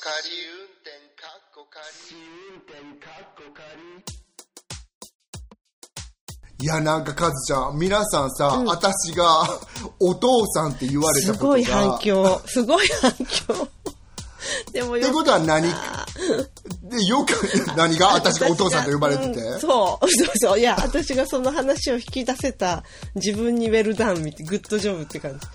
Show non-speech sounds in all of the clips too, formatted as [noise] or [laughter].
仮運転かっこ仮いや、なんか、カズちゃん、皆さんさ、私が、お父さんって言われたことが。すごい反響。すごい反響。でもよってことは何？で、よく、何が？私がお父さんと呼ばれてて。うんそう、そうそう。いや、私がその話を引き出せた自分にウェルダン見て、グッドジョブって感じ。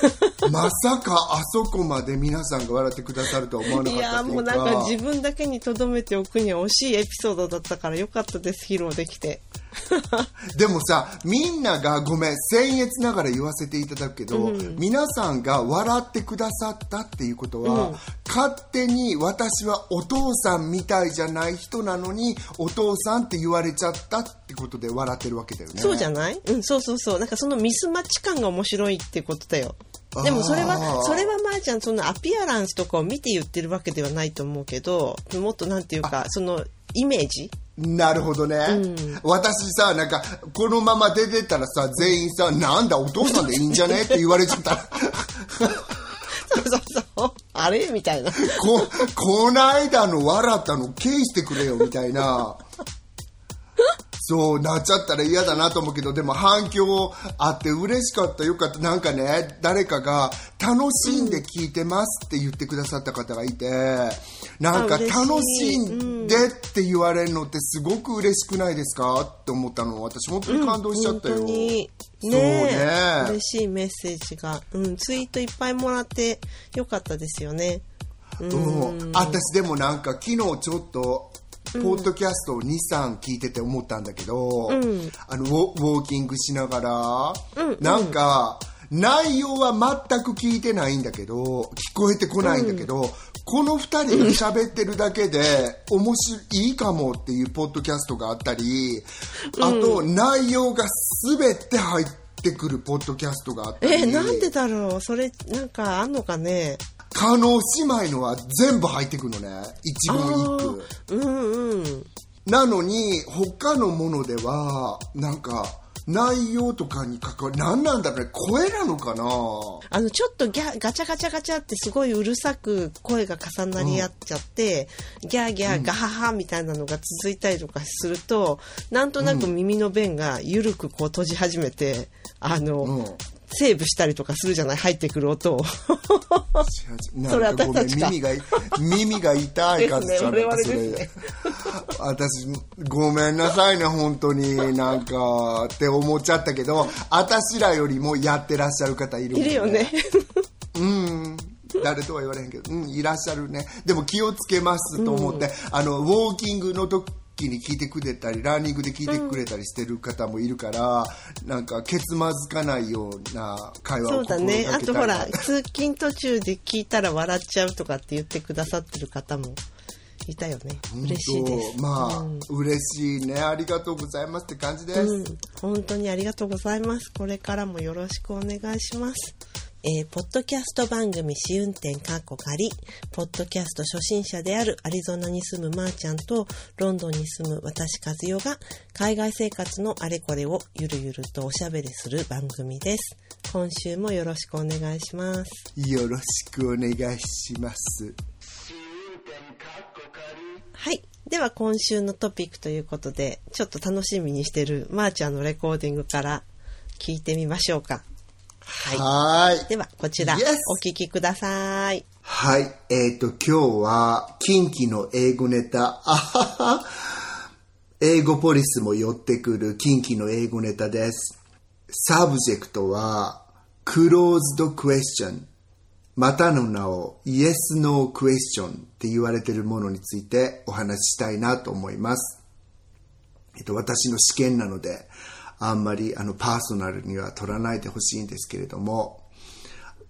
[laughs] まさかあそこまで皆さんが笑ってくださるとは思わなかったいうか。もうなんか自分だけに留めておくには惜しいエピソードだったからよかったです、披露できて。[laughs] でもさ、みんながごめん、僭越ながら言わせていただくけど、皆さんが笑ってくださったっていうことは、勝手に私はお父さんみたいじゃない人なのに、お父さんって言われちゃったってことで笑ってるわけだよね。そうじゃない？うん、そうそうそう。なんかそのミスマッチ感が面白いってことだよ。でもそれあは、ーそれはまーちゃん、そのアピアランスとかを見て言ってるわけではないと思うけど、もっとなんていうか、そのイメージ？なるほどね、私さなんかこのまま出てったらさ全員さなんだお父さんでいいんじゃね？って言われちゃったら [laughs] そうそうそう。あれ？みたいな。[laughs] ここないだの笑ったの消してくれよみたいな。そうなっちゃったら嫌だなと思うけどでも反響あって嬉しかったよかった。なんかね誰かが楽しんで聞いてますって言ってくださった方がいて。なんか楽しんでって言われるのってすごく嬉しくないですか？って思ったの私本当に感動しちゃったよ、本当に。そうね。嬉しいメッセージが。うん、ツイートいっぱいもらってよかったですよね。うん、私でもなんか昨日ちょっとポッドキャストを23聞いてて思ったんだけど、あのウォウォーキングしながら、なんか内容は全く聞いてないんだけど聞こえてこないんだけど、この2人が喋ってるだけで面白いかもっていうポッドキャストがあったりあと内容が全て入ってくるポッドキャストがあったりえ、なんでだろう？それ、なんかあんのかね？加納姉妹のは全部入ってくるのね。一言一句。うんうん。なのに他のものではなんか内容とかに関わる何なんだろうね声なのかな？あの、ちょっとギャガチャガチャガチャってすごいうるさく声が重なり合っちゃって、ギャーギャーガハハみたいなのが続いたりとかすると、なんとなく耳の弁が緩くこう閉じ始めて、あの、うんセーブしたりとかするじゃない？入ってくる音を。[laughs] それ私たちか耳が耳が痛いですね感じちゃう我ですね私ごめんなさいね本当に。なんかって思っちゃったけど私らよりもやってらっしゃる方いるもんいるよね。うん。誰とは言われへんけど、うん、いらっしゃるね。でも気をつけますと思って、あのウォーキングの時に聞いてくれたりランニングで聞いてくれたりしてる方もいるから、なんかケツまずかないような会話そをうだね。あとほら、通勤途中で聞いたら笑っちゃうとかって言ってくださってる方もいたよね。嬉しいです。まあ、うん嬉しいねありがとうございますって感じです、うん、本当にありがとうございます。これからもよろしくお願いします。えーポッドキャスト番組試運転かっこ仮、ポッドキャスト初心者であるアリゾナに住むまーちゃんとロンドンに住む私和代が海外生活のあれこれをゆるゆるとおしゃべりする番組です。今週もよろしくお願いします。よろしくお願いしますはい。では今週のトピックということで、ちょっと楽しみにしてるまーちゃんのレコーディングから聞いてみましょうか。はい。はーいでは、こちら、Yes お聞きください。はい。えっ、と、今日は、近畿の英語ネタ、あはは、英語ポリスも寄ってくる近畿の英語ネタです。subject は、closed question、またの名を yes no question って言われているものについてお話ししたいなと思います。えっと、私の私見なので、あんまりあのパーソナルには取らないでほしいんですけれども、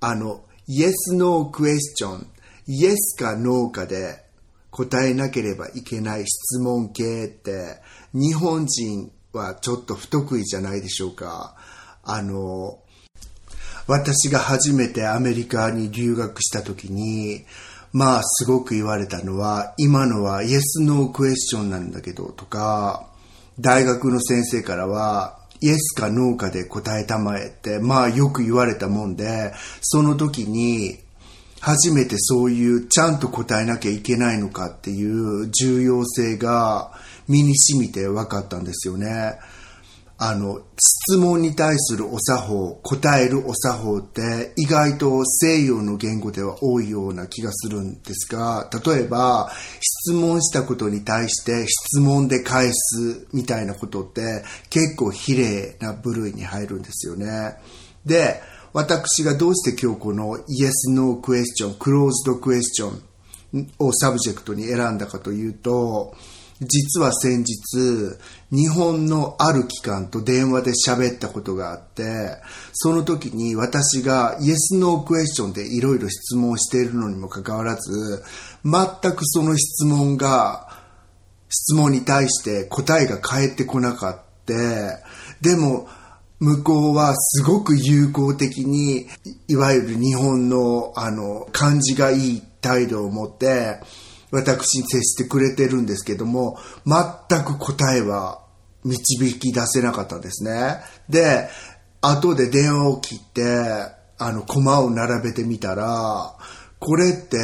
あの、yes, no question, yes か no かで答えなければいけない質問系って、日本人はちょっと不得意じゃないでしょうか。あの、私が初めてアメリカに留学した時に、まあすごく言われたのは、今のは yes, no question なんだけどとか、大学の先生からは、イエスかノーかで答えたまえって、まあよく言われたもんで、その時に、初めてそういうちゃんと答えなきゃいけないのかっていう重要性が身に染みて分かったんですよね。あの、質問に対するお作法、答えるお作法って意外と西洋の言語では多いような気がするんですが、例えば質問したことに対して質問で返すみたいなことって結構比例な部類に入るんですよね。で、私がどうして今日この Yes, No Question, Closed Question を subject に選んだかというと、実は先日、日本のある機関と電話で喋ったことがあって、その時に私が Yes, No Question でいろいろ質問しているのにもかかわらず、全くその質問が、質問に対して答えが返ってこなかった。でも、向こうはすごく友好的に、いわゆる日本の、あの、感じがいい態度を持って、私に接してくれてるんですけども、全く答えは導き出せなかったですね。で、後で電話を切って、あの、コマを並べてみたら、これって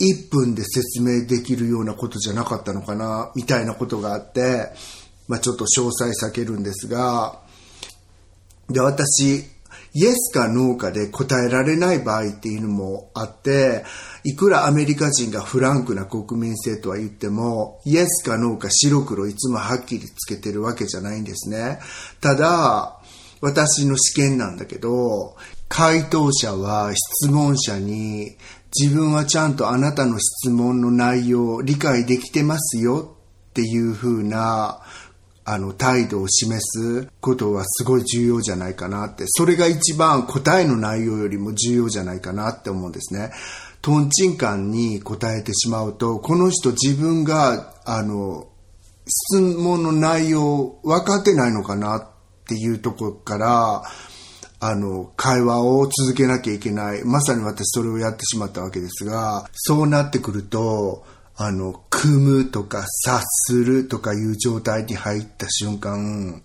1分で説明できるようなことじゃなかったのかな、みたいなことがあって、まあちょっと詳細避けるんですが、で、私、イエスかノーかで答えられない場合っていうのもあって、いくらアメリカ人がフランクな国民性とは言っても、イエスかノーか白黒いつもはっきりつけてるわけじゃないんですね。ただ、私の試験なんだけど、回答者は質問者に自分はちゃんとあなたの質問の内容を理解できてますよっていう風なあの、態度を示すことはすごい重要じゃないかなって、それが一番答えの内容よりも重要じゃないかなって思うんですね。トンチンカンに答えてしまうと、この人自分が、あの、質問の内容分かってないのかなっていうところから、あの、会話を続けなきゃいけない。まさに私それをやってしまったわけですが、そうなってくると、あの、組むとか察するとかいう状態に入った瞬間、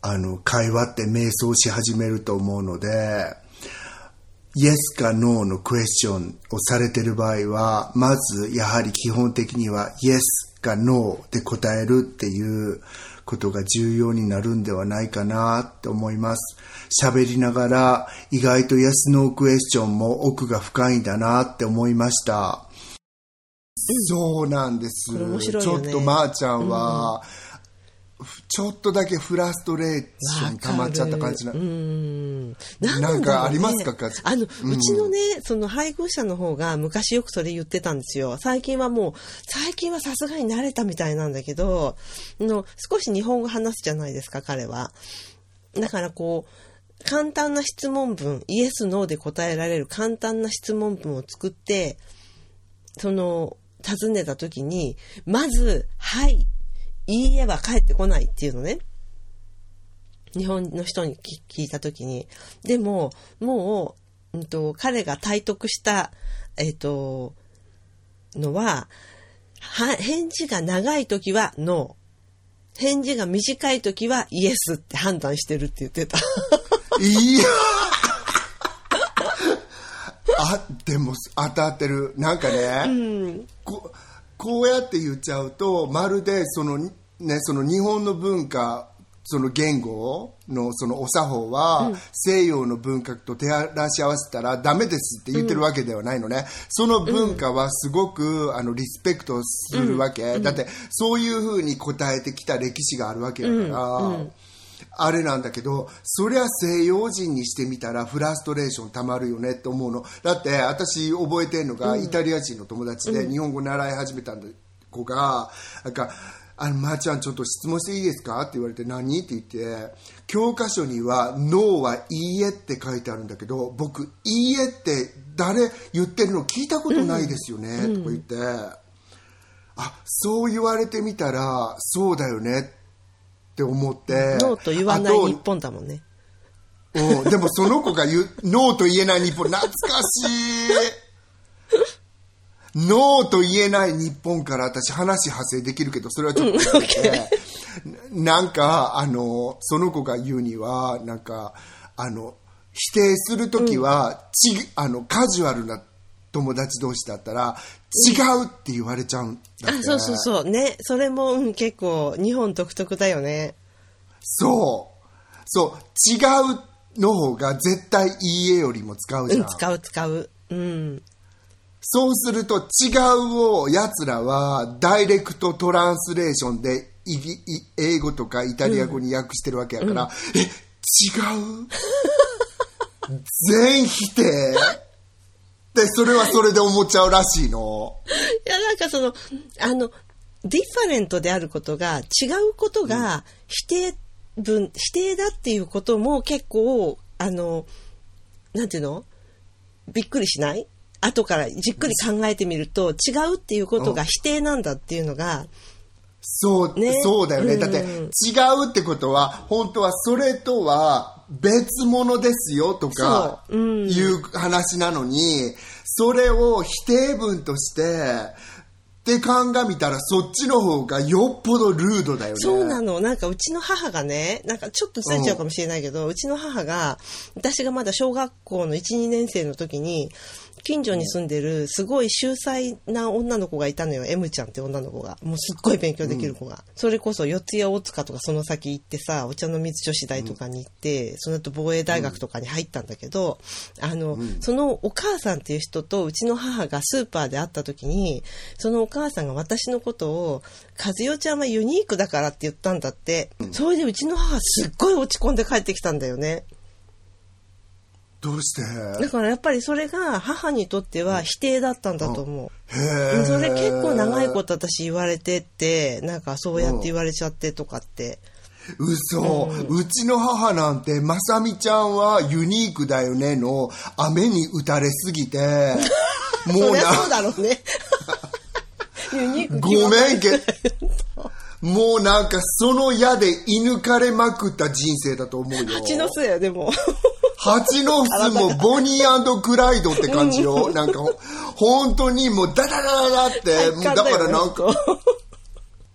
あの、会話って瞑想し始めると思うので、イエスかノーのクエスチョンをされている場合は、まずやはり基本的にはイエスかノーで答えるっていうことが重要になるんではないかなって思います。喋りながら意外とイエスノークエスチョンも奥が深いんだなって思いました。そうなんです。ね、ちょっとまーちゃんは、うん、ちょっとだけフラストレーション溜まっちゃった感じな。うん。なんかありますか、ね、あの、うん、うちのね、その配偶者の方が昔よくそれ言ってたんですよ。最近はもう、最近はさすがに慣れたみたいなんだけど、の少し日本語話すじゃないですか、彼は。だからこう、簡単な質問文、イエス、ノーで答えられる簡単な質問文を作って、その、尋ねた時に、まず、はい、いいえは返ってこないっていうのね。日本の人に聞いた時に。でも、もう、うんと、彼が体得した、えっ、ー、と、のは、は、返事が長い時はノー。返事が短い時はイエスって判断してるって言ってた。いやあ、でも当たってる。なんかね、うん、ここうやって言っちゃうと、まるでその、ね、その日本の文化、その言語のそのお作法は、西洋の文化と手らし合わせたらダメですって言ってるわけではないのね。その文化はすごく、あのリスペクトするわけ。だってそういうふうに答えてきた歴史があるわけだから。あれなんだけど、そりゃ西洋人にしてみたらフラストレーションたまるよねって思うの。だって私覚えてるのが、イタリア人の友達で日本語習い始めた子が、なんか、あの、まー、ちゃんちょっと質問していいですか？って言われて何？って言って、教科書にはノーはいいえって書いてあるんだけど、僕、いいえって誰言ってるの聞いたことないですよね、とか言って、あ、そう言われてみたら、そうだよね。ってって思って。ノーと言わない日本だもんね。うん、でもその子が言う、[laughs] ノーと言えない日本、懐かしい。[laughs] ノーと言えない日本から私話派生できるけど、それはちょっと、なんか、あの、その子が言うには、なんか、あの、否定するときは、ち、あの、カジュアルな友達同士だったら、違うって言われちゃうんだって。あ、そうそうそう。ね。それも、うん、結構、日本独特だよね。そう。そう。違うの方が絶対いい絵よりも使うじゃん。うん、使う使う。うん。そうすると違うを奴らはダイレクトトランスレーションでイギイ英語とかイタリア語に訳してるわけやから、え、違う？[laughs] 全否定？で、それはそれで思っちゃうらしいの。いや、なんかその、あの、ディファレントであることが、違うことが否定文、否定だっていうことも結構、あの、なんていうの？びっくりしない？後からじっくり考えてみると、違うっていうことが否定なんだっていうのが、そう、ね。そうだよね。うんだって、違うってことは、本当はそれとは別物ですよとか、いう話なのに、それを否定文として、って鑑みたらそっちの方がよっぽどルードだよね。そうなの。なんかうちの母がね、なんかちょっとずれちゃうかもしれないけど、うちの母が、私がまだ小学校の1、2年生の時に、近所に住んでるすごい秀才な女の子がいたのよ。M ちゃんって女の子が。もうすっごい勉強できる子が。それこそ四谷大塚とかその先行ってさ、お茶の水女子大とかに行って、その後防衛大学とかに入ったんだけど、あの、そのお母さんっていう人とうちの母がスーパーで会った時に、そのお母さんが私のことを、和代ちゃんはユニークだからって言ったんだって。それでうちの母すっごい落ち込んで帰ってきたんだよね。どうして？だからやっぱりそれが母にとっては否定だったんだと思う。へえ。それ結構長いこと私言われてって、なんかそうやって言われちゃってとかって。嘘、うちの母なんて、まさみちゃんはユニークだよねの、雨に打たれすぎて、[laughs] もそうな、そうだろうね。[laughs] ユニークごめんけ、もうなんかその矢で射抜かれまくった人生だと思うよ。蜂の巣やでも。蜂の巣もボニークライドって感じよ。なんか、本当にもうダダダダダって、もうだからなんか、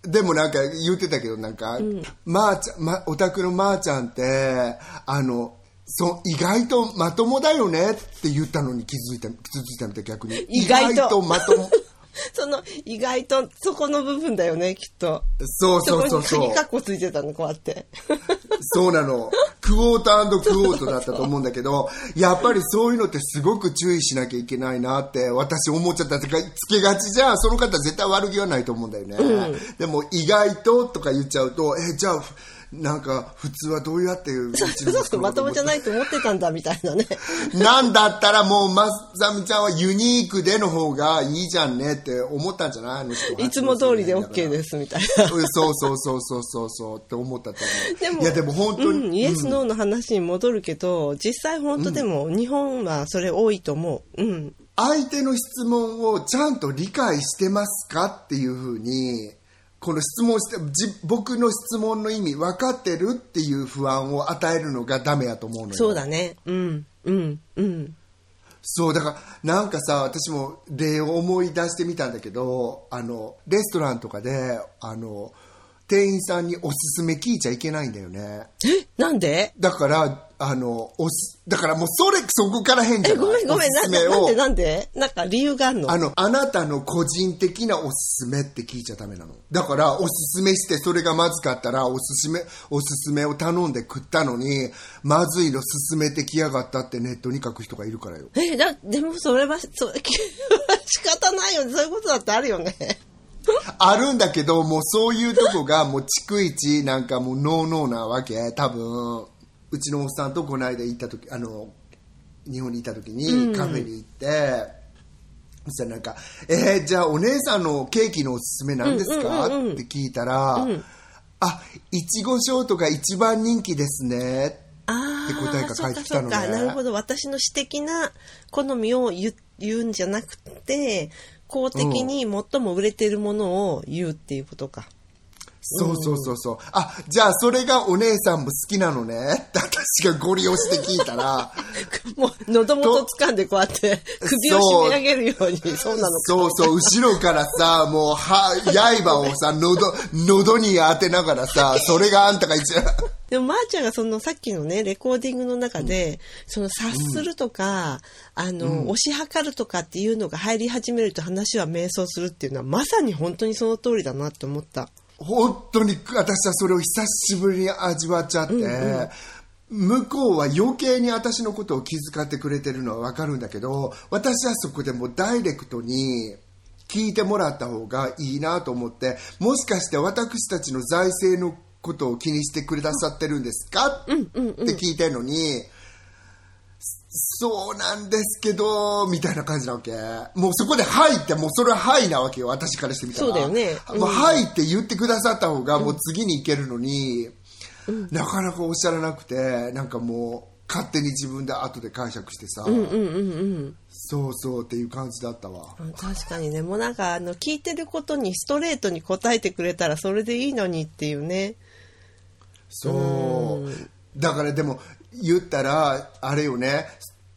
でもなんか言ってたけど、なんか、まー、ちゃん、ま、お宅のまーちゃんって、あの、そう、意外とまともだよねって言ったのに気づいた、気づいたみたい逆に。意外とまとも。[laughs] その意外とそこの部分だよね、きっと。そうそうそうそうそこに鍵。カッコついてたの、こうやって。[laughs] そうなの。クォータークォートだったと思うんだけど、やっぱりそういうのってすごく注意しなきゃいけないなって私思っちゃった。つけがちじゃん。その方絶対悪気はないと思うんだよね。でも意外ととか言っちゃうと、え、じゃあ、なんか普通はどうやってうちの息子のことまともじゃないと思ってたんだ、みたいなね。[laughs] なんだったらもうまさみちゃんはユニークでの方がいいじゃんねって思ったんじゃないあの人はいつも通りで OK です、みたいな。そうそうそうそうそうそうって思ったと思う。でもいやでも本当に、うん、イエス、ノーの話に戻るけど、実際本当でも日本はそれ多いと思う。うん。相手の質問をちゃんと理解してますかっていうふうにこの質問してじ僕の質問の意味分かってるっていう不安を与えるのがダメやと思うのよそうだね。うん。うん。うん。そうだからなんかさ私も例を思い出してみたんだけどあのレストランとかであの店員さんにおすすめ聞いちゃいけないんだよねえ？なんで？だからあのおすだからもうそれそこから変じえ、ゃない？ごめんごめん。すすめをなんでなんでなんか理由があるの？あの、あなたの個人的なおすすめって聞いちゃダメなの。だから、おすすめして、それがまずかったら、おすすめ、おすすめを頼んで食ったのに、まずいの勧めてきやがったってネットに書く人がいるからよ。え、だ、でもそれは、そ [laughs] 仕方ないよね。そういうことだってあるよね。あるんだけど、もうそういうとこが、もう逐一、なんかもうノーノーなわけ。多分、うちのおっさんとこの間行った時、あの、日本にいた時にカフェに行って、そしたらなんか、えーじゃあお姉さんのケーキのおすすめなんですか、うんうんうんうんって聞いたら、あ、いちごショートが一番人気ですね。あって答えあ、が返ってきたのね。なるほど。私の私的な好みを言う言うんじゃなくて、公的に最も売れてるものを言うっていうことか。そうそうそうそう。あ、じゃあそれがお姉さんも好きなのね。っ [laughs] て私がゴリ押して聞いたら、[laughs] もう喉元掴んでこうやって首を締め上げるように、そう。なのか。そうそう、後ろからさ、もう、は、刃をさ、喉、喉に当てながらさ、それがあんたが一番、でも、まー、ちゃんがそのさっきのね、レコーディングの中で、その察するとか、あの、推し量るとかっていうのが入り始めると話は迷走するっていうのは、まさに本当にその通りだなって思った。本当に私はそれを久しぶりに味わっちゃって、向こうは余計に私のことを気遣ってくれてるのはわかるんだけど、私はそこでもうダイレクトに聞いてもらった方がいいなと思って、もしかして私たちの財政のことを気にしてくださってるんですか？って聞いてるのに、そうなんですけど、みたいな感じなわけ。もうそこで、はいって、もうそれははいなわけよ、私からしてみたら。そうだよねもうはいって言ってくださった方が、もう次に行けるのに、なかなかおっしゃらなくて、なんかもう、勝手に自分で後で解釈してさ、うんうんうん。そうそうっていう感じだったわ。うん確かにね、もうなんか、あの、聞いてることにストレートに答えてくれたらそれでいいのにっていうね。そう。だからでも、言ったら、あれよね、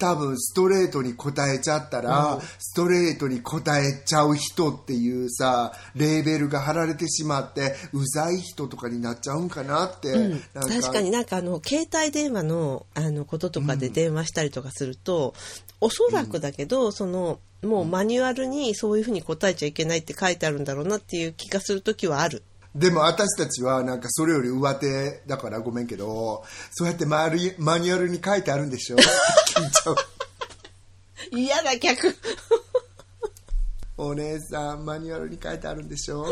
多分ストレートに答えちゃったら、ストレートに答えちゃう人っていうさ、レーベルが貼られてしまって、うざい人とかになっちゃうんかなって。なん確かになんかあの携帯電話のあのこととかで電話したりとかすると、おそらくだけど、そのもうマニュアルにそういうふうに答えちゃいけないって書いてあるんだろうなっていう気がする時はある。でも私たちはなんかそれより上手だからごめんけど、そうやってマリマニュアルに書いてあるんでしょ？聞いちゃう。嫌だ逆お姉さんマニュアルに書いてあるんでしょ？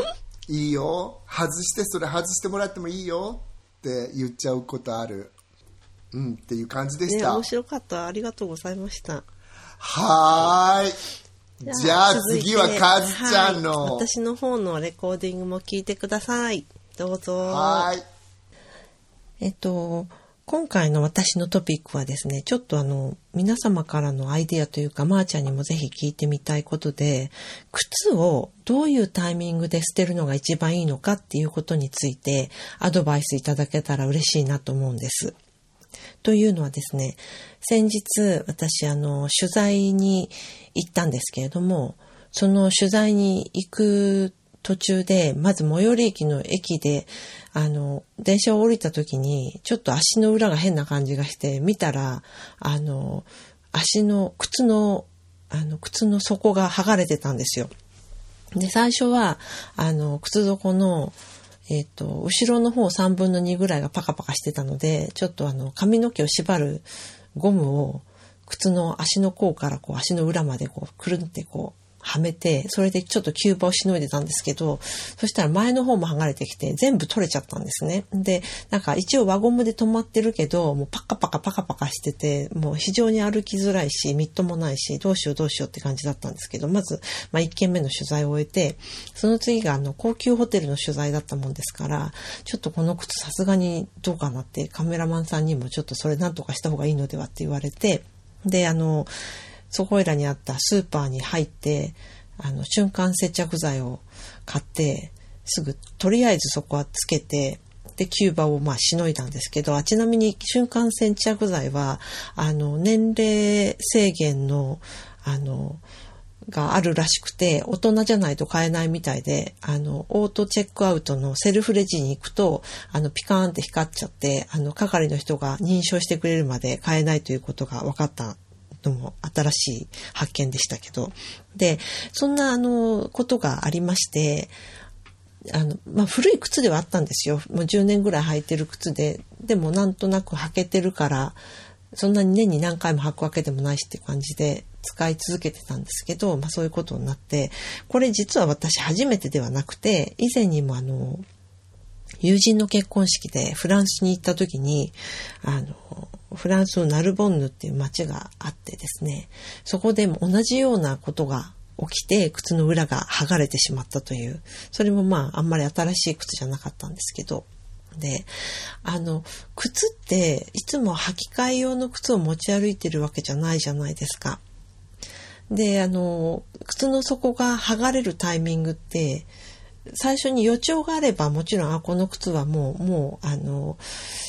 いいよ。外してそれ外してもらってもいいよ。って言っちゃうことある。うんっていう感じでしねた、面白かった。ありがとうございました。はーいじゃあ次はカズちゃんの。はい。私の方のレコーディングも聞いてください。どうぞ。はーい。えっと、今回の私のトピックはですね、ちょっとあの、皆様からのアイデアというか、まー、ちゃんにもぜひ聞いてみたいことで、靴をどういうタイミングで捨てるのが一番いいのかっていうことについて、アドバイスいただけたら嬉しいなと思うんです。というのはですね、先日私あの、取材に行ったんですけれども、その取材に行く途中で、まず最寄り駅の駅で、あの、電車を降りた時に、ちょっと足の裏が変な感じがして、見たら、あの、足の、靴の、あの、靴の底が剥がれてたんですよ。で、最初は、あの、靴底の、えっ、と、後ろの方3分の2ぐらいがパカパカしてたので、ちょっとあの、髪の毛を縛るゴムを、靴の足の甲からこう足の裏までこう、くるんってこう、はめて、それでちょっと急場をしのいでたんですけど、そしたら前の方も剥がれてきて、全部取れちゃったんですね。で、なんか一応輪ゴムで止まってるけど、もうパカパカパカパカしてて、もう非常に歩きづらいし、みっともないし、どうしようどうしようって感じだったんですけど、まず、まあ一件目の取材を終えて、その次があの、高級ホテルの取材だったもんですから、ちょっとこの靴さすがにどうかなって、カメラマンさんにもちょっとそれなんとかした方がいいのではって言われて、で、あの、そこらにあったスーパーに入って、あの、瞬間接着剤を買って、すぐ、とりあえずそこはつけて、で、キューバをまあしのいだんですけど、あちなみに瞬間接着剤は、あの、年齢制限の、あの、があるらしくて、大人じゃないと買えないみたいで、あの、オートチェックアウトのセルフレジに行くと、あの、ピカーンって光っちゃって、あの、係の人が認証してくれるまで買えないということが分かったのも新しい発見でしたけど。で、そんなあの、ことがありまして、あの、まあ、古い靴ではあったんですよ。もう10年ぐらい履いてる靴で、でもなんとなく履けてるから、そんなに年に何回も履くわけでもないしって感じで使い続けてたんですけど、まあそういうことになって、これ実は私初めてではなくて、以前にもあの、友人の結婚式でフランスに行った時に、あの、フランスのナルボンヌっていう街があってですね、そこでも同じようなことが起きて靴の裏が剥がれてしまったという、それもまああんまり新しい靴じゃなかったんですけど、で、あの、靴っていつも履き替え用の靴を持ち歩いてるわけじゃないじゃないですか。で、あの、靴の底が剥がれるタイミングって、最初に予兆があればもちろん、あ、この靴はもう、もう、あの、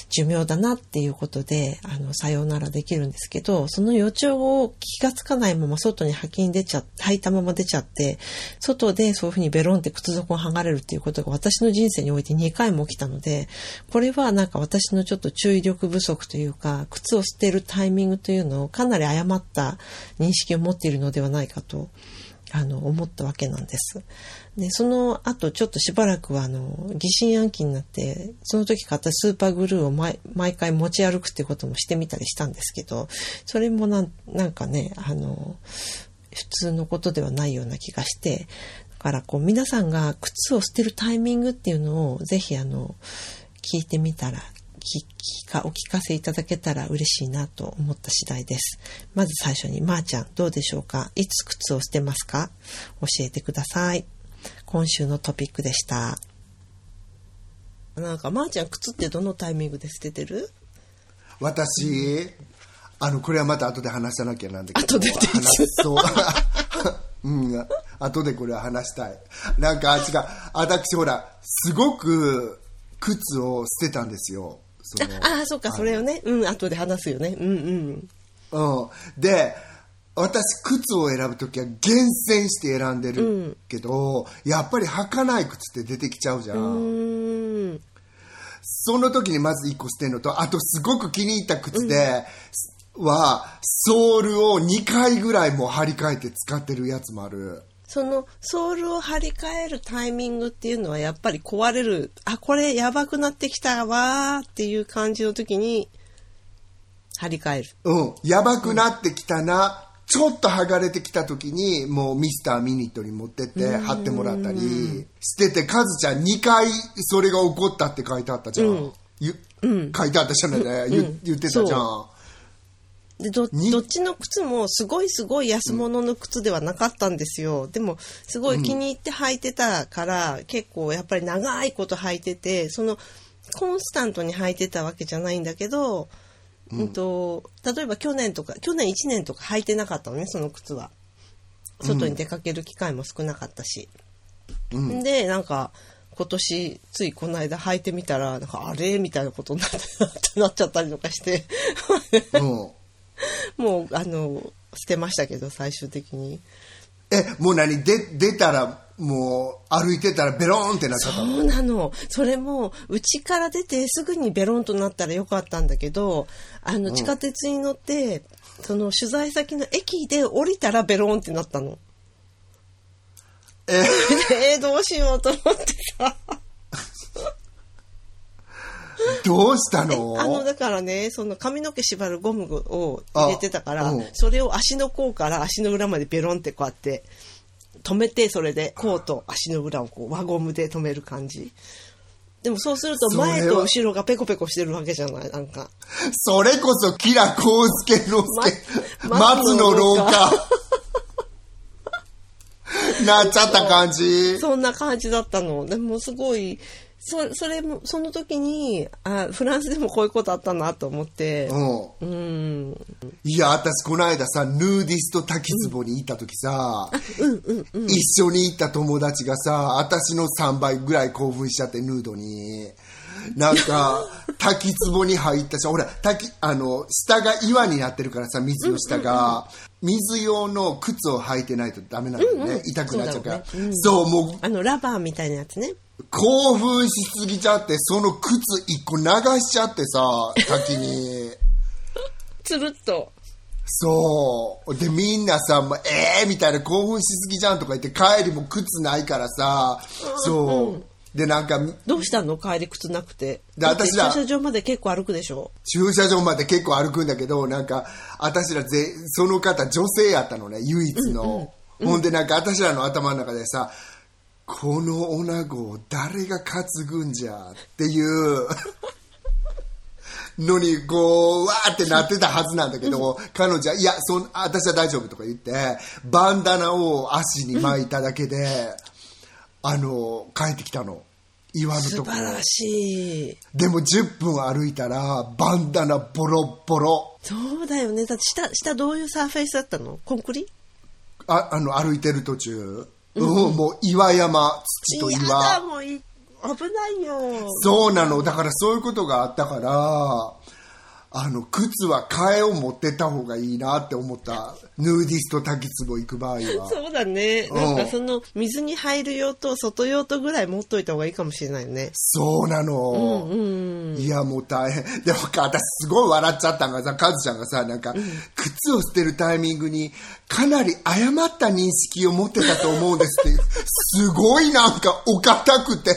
寿命だなっていうことで、あの、さようならできるんですけど、その予兆を気がつかないまま外に履きに出ちゃ、履いたまま出ちゃって、外でそういうふうにベロンって靴底が剥がれるっていうことが私の人生において2回も起きたので、これはなんか私のちょっと注意力不足というか、靴を捨てるタイミングというのをかなり誤った認識を持っているのではないかと、あの、思ったわけなんです。で、その後、ちょっとしばらくは、あの、疑心暗鬼になって、その時買ったスーパーグルーを毎毎回持ち歩くってこともしてみたりしたんですけど、それもなんなんかね、あの、普通のことではないような気がして、だからこう皆さんが靴を捨てるタイミングっていうのをぜひあの、聞いてみたら、聞かお聞かせいただけたら嬉しいなと思った次第です。まず最初に、まー、ちゃんどうでしょうか？いつ靴を捨てますか？教えてください。今週のトピックでした。なんか、まー、ちゃん靴ってどのタイミングで捨ててる？私、あの、これはまた後で話さなきゃなんだけど。後で話そう。[laughs] うん、後でこれは話したい。なんか、違う、私ほら、すごく靴を捨てたんですよ。ああ、そっか、それをね。うん、後で話すよね。うんうん。うん。で、私、靴を選ぶときは厳選して選んでるけど、やっぱり履かない靴って出てきちゃうじゃん。その時にまず1個捨てるのと、あとすごく気に入った靴で、は、ソールを2回ぐらいもう張り替えて使ってるやつもある。そのソールを張り替えるタイミングっていうのはやっぱり壊れる、あ、これやばくなってきたわーっていう感じの時に張り替える。うん。やばくなってきたな。ちょっと剥がれてきた時に、もうミスターミニットに持ってって貼ってもらったりしてて、カズちゃん2回それが起こったって書いてあったじゃん。うん。ゆ書いてあったじゃない？ね、言言ってたじゃん。でどに？どっちの靴もすごいすごい安物の靴ではなかったんですよ、でもすごい気に入って履いてたから、結構やっぱり長いこと履いててそのコンスタントに履いてたわけじゃないんだけど、うん。と例えば去年とか去年1年とか履いてなかったのねその靴は。外に出かける機会も少なかったし、うん。でなんか今年ついこの間履いてみたらなんかあれ？みたいなことになってなっちゃったりとかして。うん。[laughs] もうあの捨てましたけど最終的に。え、もう何？で出たら、もう歩いてたらベローンってなっちゃったの。そうなの。それも家から出てすぐにベロンとなったらよかったんだけどあの地下鉄に乗って、その取材先の駅で降りたらベロンってなったの。え、[laughs] えー、どうしようと思ってさ。[laughs] どうしたの？あのだからねその髪の毛縛るゴムを入れてたから、あうん。それを足の甲から足の裏までベロンってこうやって止めてそれで甲と足の裏をこう輪ゴムで止める感じ。でもそうすると前と後ろがペコペコしてるわけじゃないなんか。それこそキラコウスケの介、ま松の廊松の廊下。なっちゃった感じ。そんな感じだったの。でもすごいそそれもその時にあフランスでもこういうことあったなと思って。うん。うん。いや、私この間さ、ヌーディスト滝壺に行った時さ、一緒に行った友達がさ、私の3倍ぐらい興奮しちゃって、ヌードに。なんか、[laughs] 滝壺に入ったし、ほら、滝、あの、下が岩になってるからさ、水の下が、水用の靴を履いてないとダメなんだよね。痛くなっちゃうから。そうだろうねそう、もう、あのラバーみたいなやつね興奮しすぎちゃって、その靴一個流しちゃってさ、滝に。[laughs] つるっとそう。で、みんなさ、もうええー、みたいな興奮しすぎじゃんとか言って、帰りも靴ないからさ、そう。で、なんか、どうしたの帰り靴なくて。で私ら駐車場まで結構歩くでしょ？駐車場まで結構歩くんだけど、なんか、私らぜ、その方女性やったのね、唯一の。ほんで、なんか、私らの頭の中でさ、この女子を誰が担ぐんじゃっていう [laughs] のに、こう、わーってなってたはずなんだけど、彼女は、いや、そん、私は大丈夫とか言って、バンダナを足に巻いただけで、あの、帰ってきたの。岩のところ。素晴らしい。でも10分歩いたら、バンダナボロッボロ。そうだよね。だって下、下どういうサーフェイスだったの？コンクリ？あ、あの、歩いてる途中。うん、もう岩山、土とやだ、岩。もうい危ないよ。そうなの。だからそういうことがあったから、あの、靴は替えを持ってった方がいいなって思った。ヌーディスト滝壺行く場合は。そうだね。うんなんかその水に入る用と外用とぐらい持っといた方がいいかもしれないよね。そうなの。うん。いや、もう大変。でも、私すごい笑っちゃったのがさ、カズちゃんがさ、なんか、靴を捨てるタイミングに、かなり誤った認識を持ってたと思うんですっていう、すごいなんかお堅くて、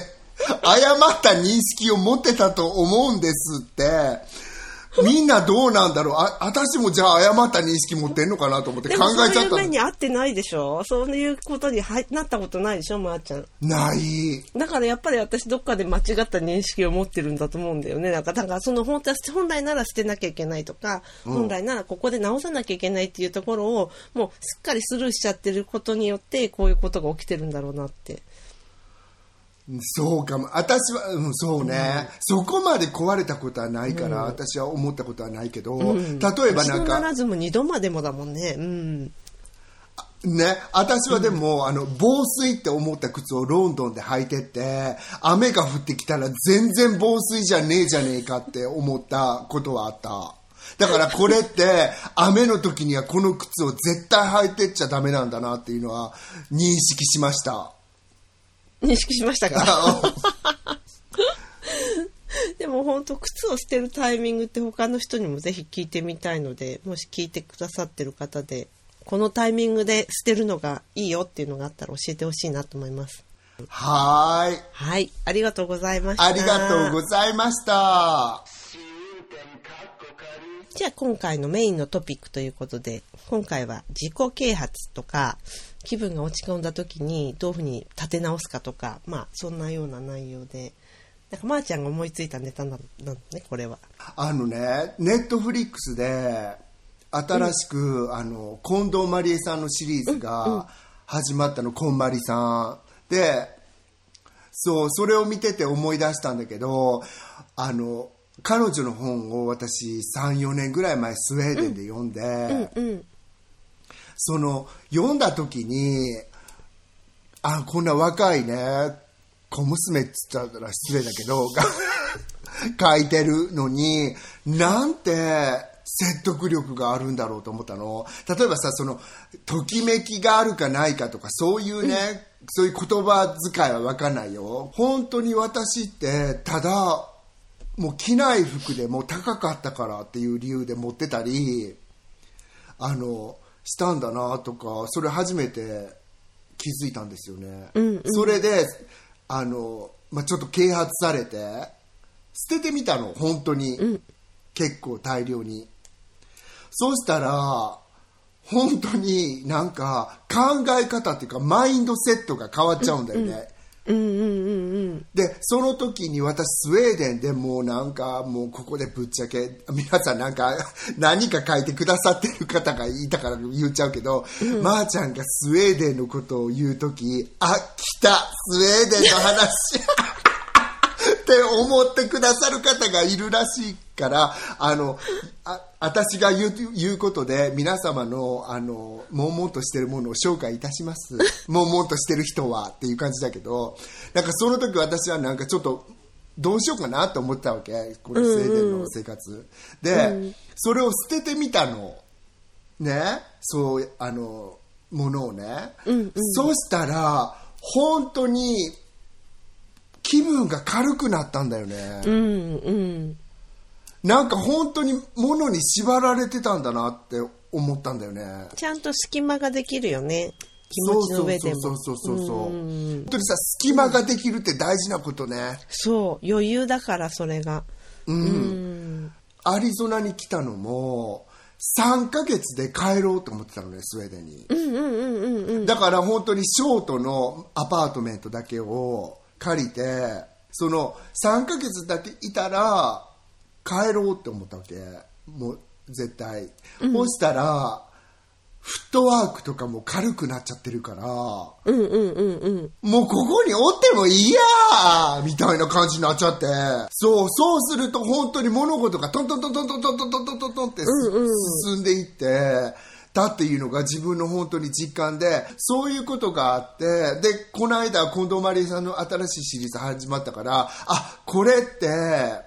誤った認識を持ってたと思うんですって、みんなどうなんだろうあ、私もじゃあ誤った認識持ってんのかなと思って考えちゃったの。いう目に合ってないでしょそういうことに入なったことないでしょまー、ちゃん。ない。だからやっぱり私どっかで間違った認識を持ってるんだと思うんだよね。なんか、だからその本当は本来なら捨てなきゃいけないとか、本来ならここで直さなきゃいけないっていうところを、もうすっかりスルーしちゃってることによって、こういうことが起きてるんだろうなって。そうかも。私は、うん、そうね、そこまで壊れたことはないから、私は思ったことはないけど、例えばななんか、らずも二度までもだもんね。うん。ね、私はでも、あの、防水って思った靴をロンドンで履いてって、雨が降ってきたら全然防水じゃねえじゃねえかって思ったことはあった。だからこれって、雨の時にはこの靴を絶対履いてっちゃダメなんだなっていうのは認識しました。認識しましたか？[laughs] でも本当靴を捨てるタイミングって他の人にもぜひ聞いてみたいのでもし聞いてくださってる方でこのタイミングで捨てるのがいいよっていうのがあったら教えてほしいなと思います。はーい。はい。ありがとうございました。ありがとうございました。じゃあ今回のメインのトピックということで今回は自己啓発とか気分が落ち込んだ時にどういうふうに立て直すかとかまあそんなような内容で。なんかまーちゃんが思いついたネタななんねこれは。あのね、ネットフリックスで、新しく、あの、近藤麻理恵さんのシリーズが始まったの、こんまりさん。で、そう、それを見てて思い出したんだけど、あの、彼女の本を私3、4年ぐらい前スウェーデンで読んで、うんその、読んだ時に、あ、こんな若いね、小娘って言ったら失礼だけど、が [laughs] 書いてるのに、なんて説得力があるんだろうと思ったの。例えばさ、その、ときめきがあるかないかとか、そういうね、そういう言葉遣いはわかんないよ。本当に私って、ただ、もう着ない服でもう高かったからっていう理由で持ってたり、あのしたんだなとかそれ初めて気づいたんですよね、それであの、まあ、ちょっと啓発されて捨ててみたの本当に、結構大量に。そうしたら本当になんか考え方っていうかマインドセットが変わっちゃうんだよね、うんうんうんうん。でその時に私スウェーデンでもうなんかもうここでぶっちゃけ皆さんなんか何か書いてくださってる方がいたから言っちゃうけど、まー、ちゃんがスウェーデンのことを言う時あ来たスウェーデンの話。[laughs] って思ってくださる方がいるらしいからあのあ私が言う言うことで皆様のあの悶々としてるものを紹介いたします。[laughs] 悶々としてる人はっていう感じだけどなんかその時私はなんかちょっとどうしようかなと思ったわけ。このスウェーデンの生活、で、それを捨ててみたの。ね。そうあのものをね、そうしたら本当に気分が軽くなったんだよね、うんうんなんか本当に物に縛られてたんだなって思ったんだよね。ちゃんと隙間ができるよね。気持ちの上でも。そうそうそうそうそう本当にさ隙間ができるって大事なことね、そう。余裕だからそれが。うん。アリゾナに来たのも3ヶ月で帰ろうと思ってたのねスウェーデンに、うんうんうんうんうん。だから本当にショートのアパートメントだけを借りてその3ヶ月だけいたら帰ろうって思ったわけ。もう絶対、そしたらフットワークとかも軽くなっちゃってるから。うんうんうんうん。もうここにおってもいいやーみたいな感じになっちゃって。そう、そうすると本当に物事がトントントントントントントントントントンってす進んでいって、たっていうのが自分の本当に実感で、そういうことがあって、で、この間、近藤マリエさんの新しいシリーズ始まったから、あ、これって、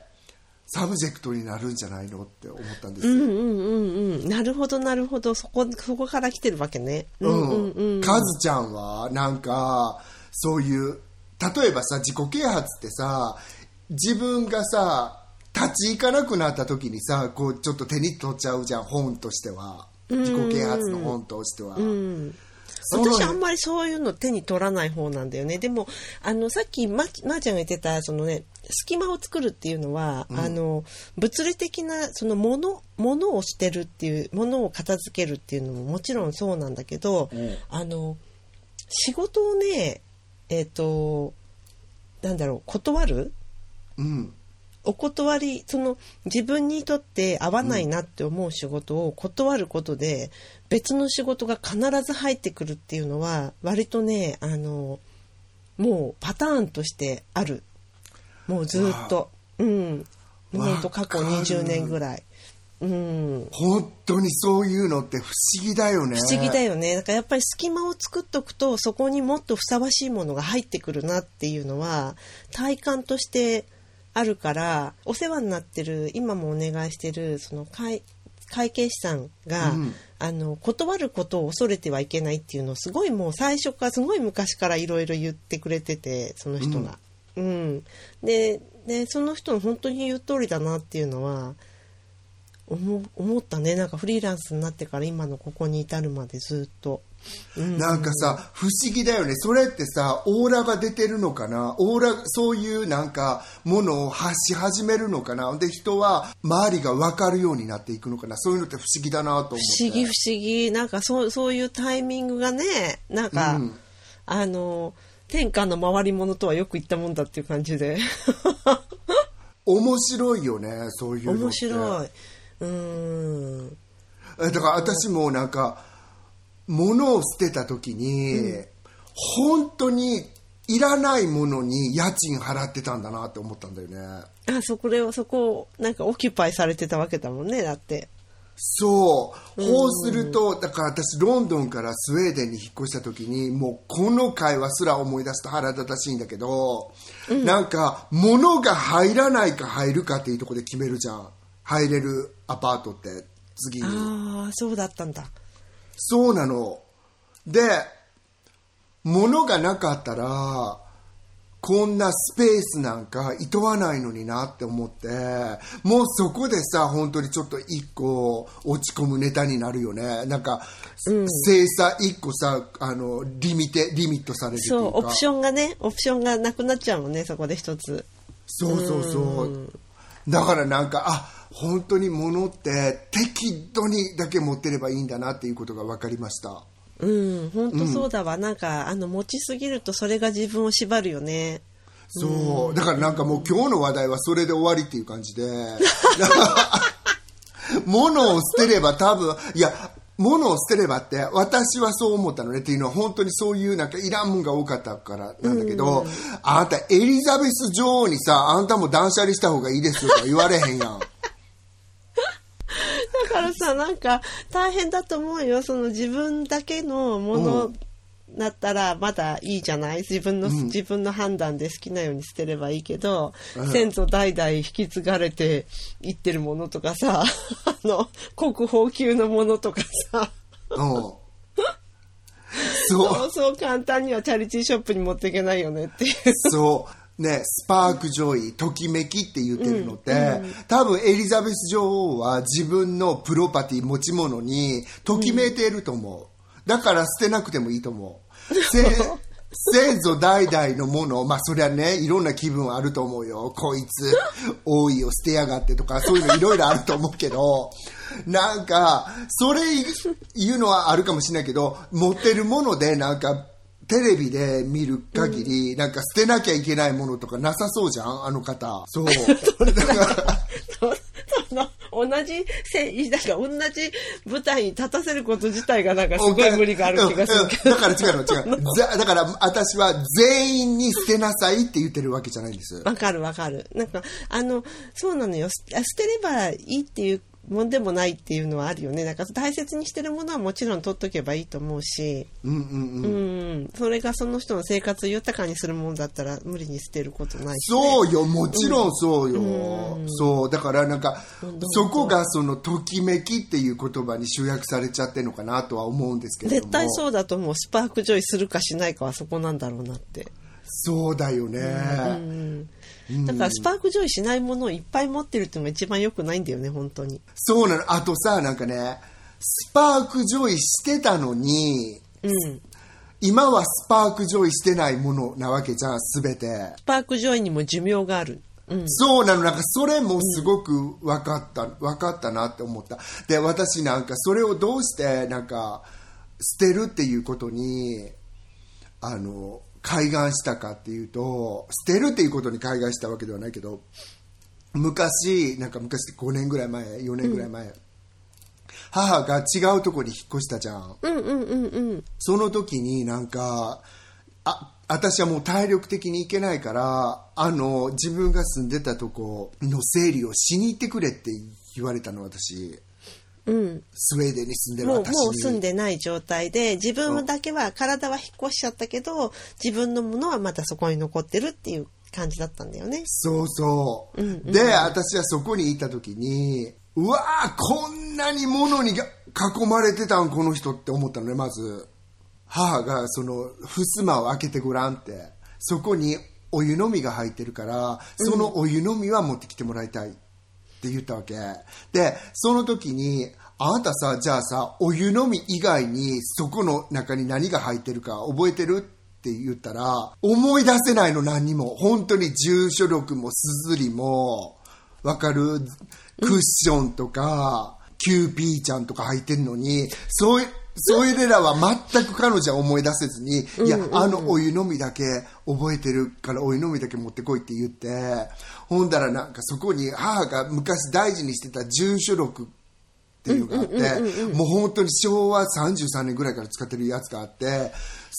subject になるんじゃないのって思ったんですよ。うんうんうんうん。なるほどなるほど。そこ、そこから来てるわけね。うんうんうん。カズちゃんは、なんか、そういう、例えばさ、自己啓発ってさ、自分がさ、立ち行かなくなった時にさ、こう、ちょっと手に取っちゃうじゃん、本としては。自己啓発の本としては。うん。その私あんまりそういうの手に取らない方なんだよね。でも、あの、さっきま、まーちゃんが言ってた、そのね、隙間を作るっていうのは、あの、物理的な、そのもの、ものを捨てるっていう、ものを片付けるっていうのももちろんそうなんだけど、うんあの、仕事をね、えっ、と、なんだろう、断る？うん。お断りその自分にとって合わないなって思う仕事を断ることで、別の仕事が必ず入ってくるっていうのは割とねあのもうパターンとしてある。もうずっと。うん。ほんと過去わかる。20年ぐらい。うん。本当にそういうのって不思議だよね。不思議だよね。だからやっぱり隙間を作っとくとそこにもっとふさわしいものが入ってくるなっていうのは体感としてあるからお世話になってる今もお願いしてるその会会計士さんが、うんあの断ることを恐れてはいけないっていうのをすごいもう最初からすごい昔からいろいろ言ってくれててその人が。うんででその人の本当に言う通りだなっていうのは思思ったねなんかフリーランスになってから今のここに至るまでずっと。うんなんかさ、不思議だよね。それってさ、オーラが出てるのかな？オーラ、そういうなんか、ものを発し始めるのかな？で、人は周りが分かるようになっていくのかな？そういうのって不思議だなと思って。不思議不思議なんかそうそういうタイミングがねなんか、うんあの天下の回り物とはよく言ったもんだっていう感じで [laughs] 面白いよね、そういうの。面白い。うーんえだから私もなんか、物を捨てた時に、本当にいらないものに家賃払ってたんだなって思ったんだよね。あそこれをそこをなんかオキュパイされてたわけだもんねだってそう。こうすると、だから私、ロンドンからスウェーデンに引っ越した時に、もうこの会話すら思い出すと腹立たしいんだけど、なんか、物が入らないか入るかっていうところで決めるじゃん。入れるアパートって、次に。ああそうだったんだそうなの。で、物がなかったら、こんなスペースなんかいとわないのになって思って、もうそこでさ、本当にちょっと一個落ち込むネタになるよね。なんか、精査一個さ、あの、リミテ、リミットされるっていうか。そうオプションがねオプションがなくなっちゃうもんねそこで一つそうそうそう。だからなんか、あ、本当に物って適度にだけ持ってればいいんだなっていうことが分かりました。うん本当そうだわ、なんかあの持ちすぎるとそれが自分を縛るよねそう。だからなんかもう今日の話題はそれで終わりっていう感じで。[laughs] 物を捨てれば多分、いや、物を捨てればって私はそう思ったのね。っていうのは本当にそういうなんかいらんもんが多かったからなんだけど、あんたエリザベス女王にさ、あんたも断捨離した方がいいですよとか言われへんやん。[laughs] だからさなんか大変だと思うよ。その自分だけのもうのだったらまだいいじゃない？自分の、自分の判断で好きなように捨てればいいけど、先祖代々引き継がれていってるものとかさ [laughs] あの国宝級のものとかさうん。そうそうそう簡単にはチャリティーショップに持っていけないよねっていう。そう。ね、スパークジョイ、ときめきって言ってるのって、多分エリザベス女王は自分のプロパティ、持ち物にときめいていると思う。だから捨てなくてもいいと思う。せ先祖代々のもの、まあそりゃね、いろんな気分はあると思うよ。こいつ、多いを捨てやがってとか、そういうのいろいろあると思うけど、なんか、それ言うのはあるかもしれないけど、持ってるものでなんか、テレビで見る限り、なんか捨てなきゃいけないものとかなさそうじゃん？あの方。そう。[laughs] 同じせなんか同じ舞台に立たせること自体がなんかすごい無理がある気がするけど。だから違うの違う [laughs] ざだから私は全員に捨てなさいって言ってるわけじゃないんですわかるわかる。なんか、あの、そうなのよ。す捨てればいいっていうもんでもないっていうのはあるよね。なんか大切にしてるものはもちろん取っとけばいいと思うし、うんうんうん。うん、それがその人の生活を豊かにするものだったら無理に捨てることないし、ね。そうよ、もちろんそうよ。そう、だからなんか、そこがそのときめきっていう言葉に集約されちゃってるのかなとは思うんですけれども。絶対そうだと思う。 spark joy するかしないかはそこなんだろうなって。そうだよね。だから spark joy しないものをいっぱい持ってるっていうのが一番良くないんだよね、本当に。そうなの。あとさ、なんかね、 spark joy してたのに、うん。今は spark joy してないものなわけじゃん、すべて。 spark joy にも寿命がある。うん。そうなの、なんかそれもすごく分かった、分かったなって思った。で、私なんかそれをどうして、なんか、捨てるっていうことに、あの、開眼したかっていうと、捨てるっていうことに開眼したわけではないけど、昔、なんか昔って5年ぐらい前、4年ぐらい前、母が違うとこに引っ越したじゃん。うんうんうんうん。その時になんか、あ、私はもう体力的に行けないから、あの、自分が住んでたとこの整理をしに行ってくれって言われたの、私。うん。スウェーデンに住んでるもう、私に。もう住んでない状態で、自分だけは、体は引っ越しちゃったけど、自分のものはまだそこに残ってるっていう感じだったんだよね。そうそう。うんうんで、私はそこにいた時に、うわーこんなに物にが囲まれてたん、この人って思ったのね、まず。母が、その、襖を開けてごらんって。そこにお湯飲みが入ってるから、そのお湯飲みは持ってきてもらいたいって言ったわけ。で、その時に、あなたさ、じゃあさ、お湯飲み以外にそこの中に何が入ってるか覚えてる？って言ったら、思い出せないの何にも。本当に住所力もすずりも、わかる？クッションとか、キューピーちゃんとか入ってんのに、そうい、それらは全く彼女は思い出せずに、いや、あのお湯飲みだけ覚えてるからお湯飲みだけ持ってこいって言って、ほんだらなんかそこに母が昔大事にしてた住所録っていうのがあって、もう本当に昭和33年ぐらいから使ってるやつがあって、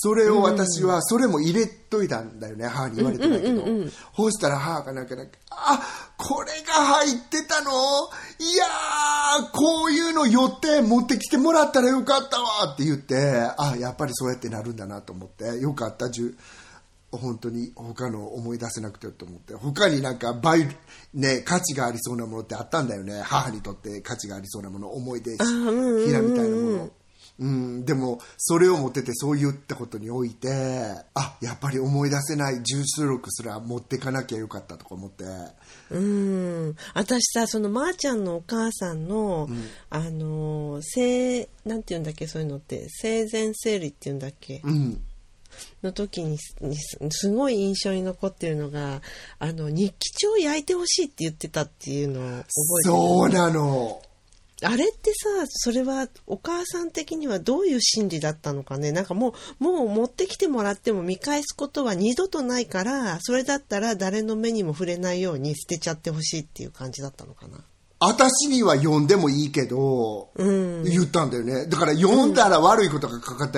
それを私は、それも入れといたんだよね、母に言われてないけど。そうしたら母がなんかなんか、あ、これが入ってたのいやー、こういうの寄って持ってきてもらったらよかったわって言って、あ、やっぱりそうやってなるんだなと思って、よかった、じゅ本当に他の思い出せなくてと思って他になんか倍、ね、価値がありそうなものってあったんだよね。母にとって価値がありそうなもの思い出ひらみたいなものうん、でもそれを持っててそう言ったことにおいてあやっぱり思い出せない重出力すら持ってかなきゃよかったとか思って。うん。私さ、そのまーちゃんのお母さんの、あの、生、なんて言うんだっけ、そういうのって、生前整理って言うんだっけ、うん。の時ににすごい印象に残ってるのが、あの、日記帳を焼いてほしいって言ってたっていうのを覚えてる。そうなのあれってさ、それはお母さん的にはどういう心理だったのかね？なんかもう、もう持ってきてもらっても見返すことは二度とないから、それだったら誰の目にも触れないように捨てちゃってほしいっていう感じだったのかな？私には読んでもいいけど、うん。言ったんだよね。だから読んだら悪いことが書か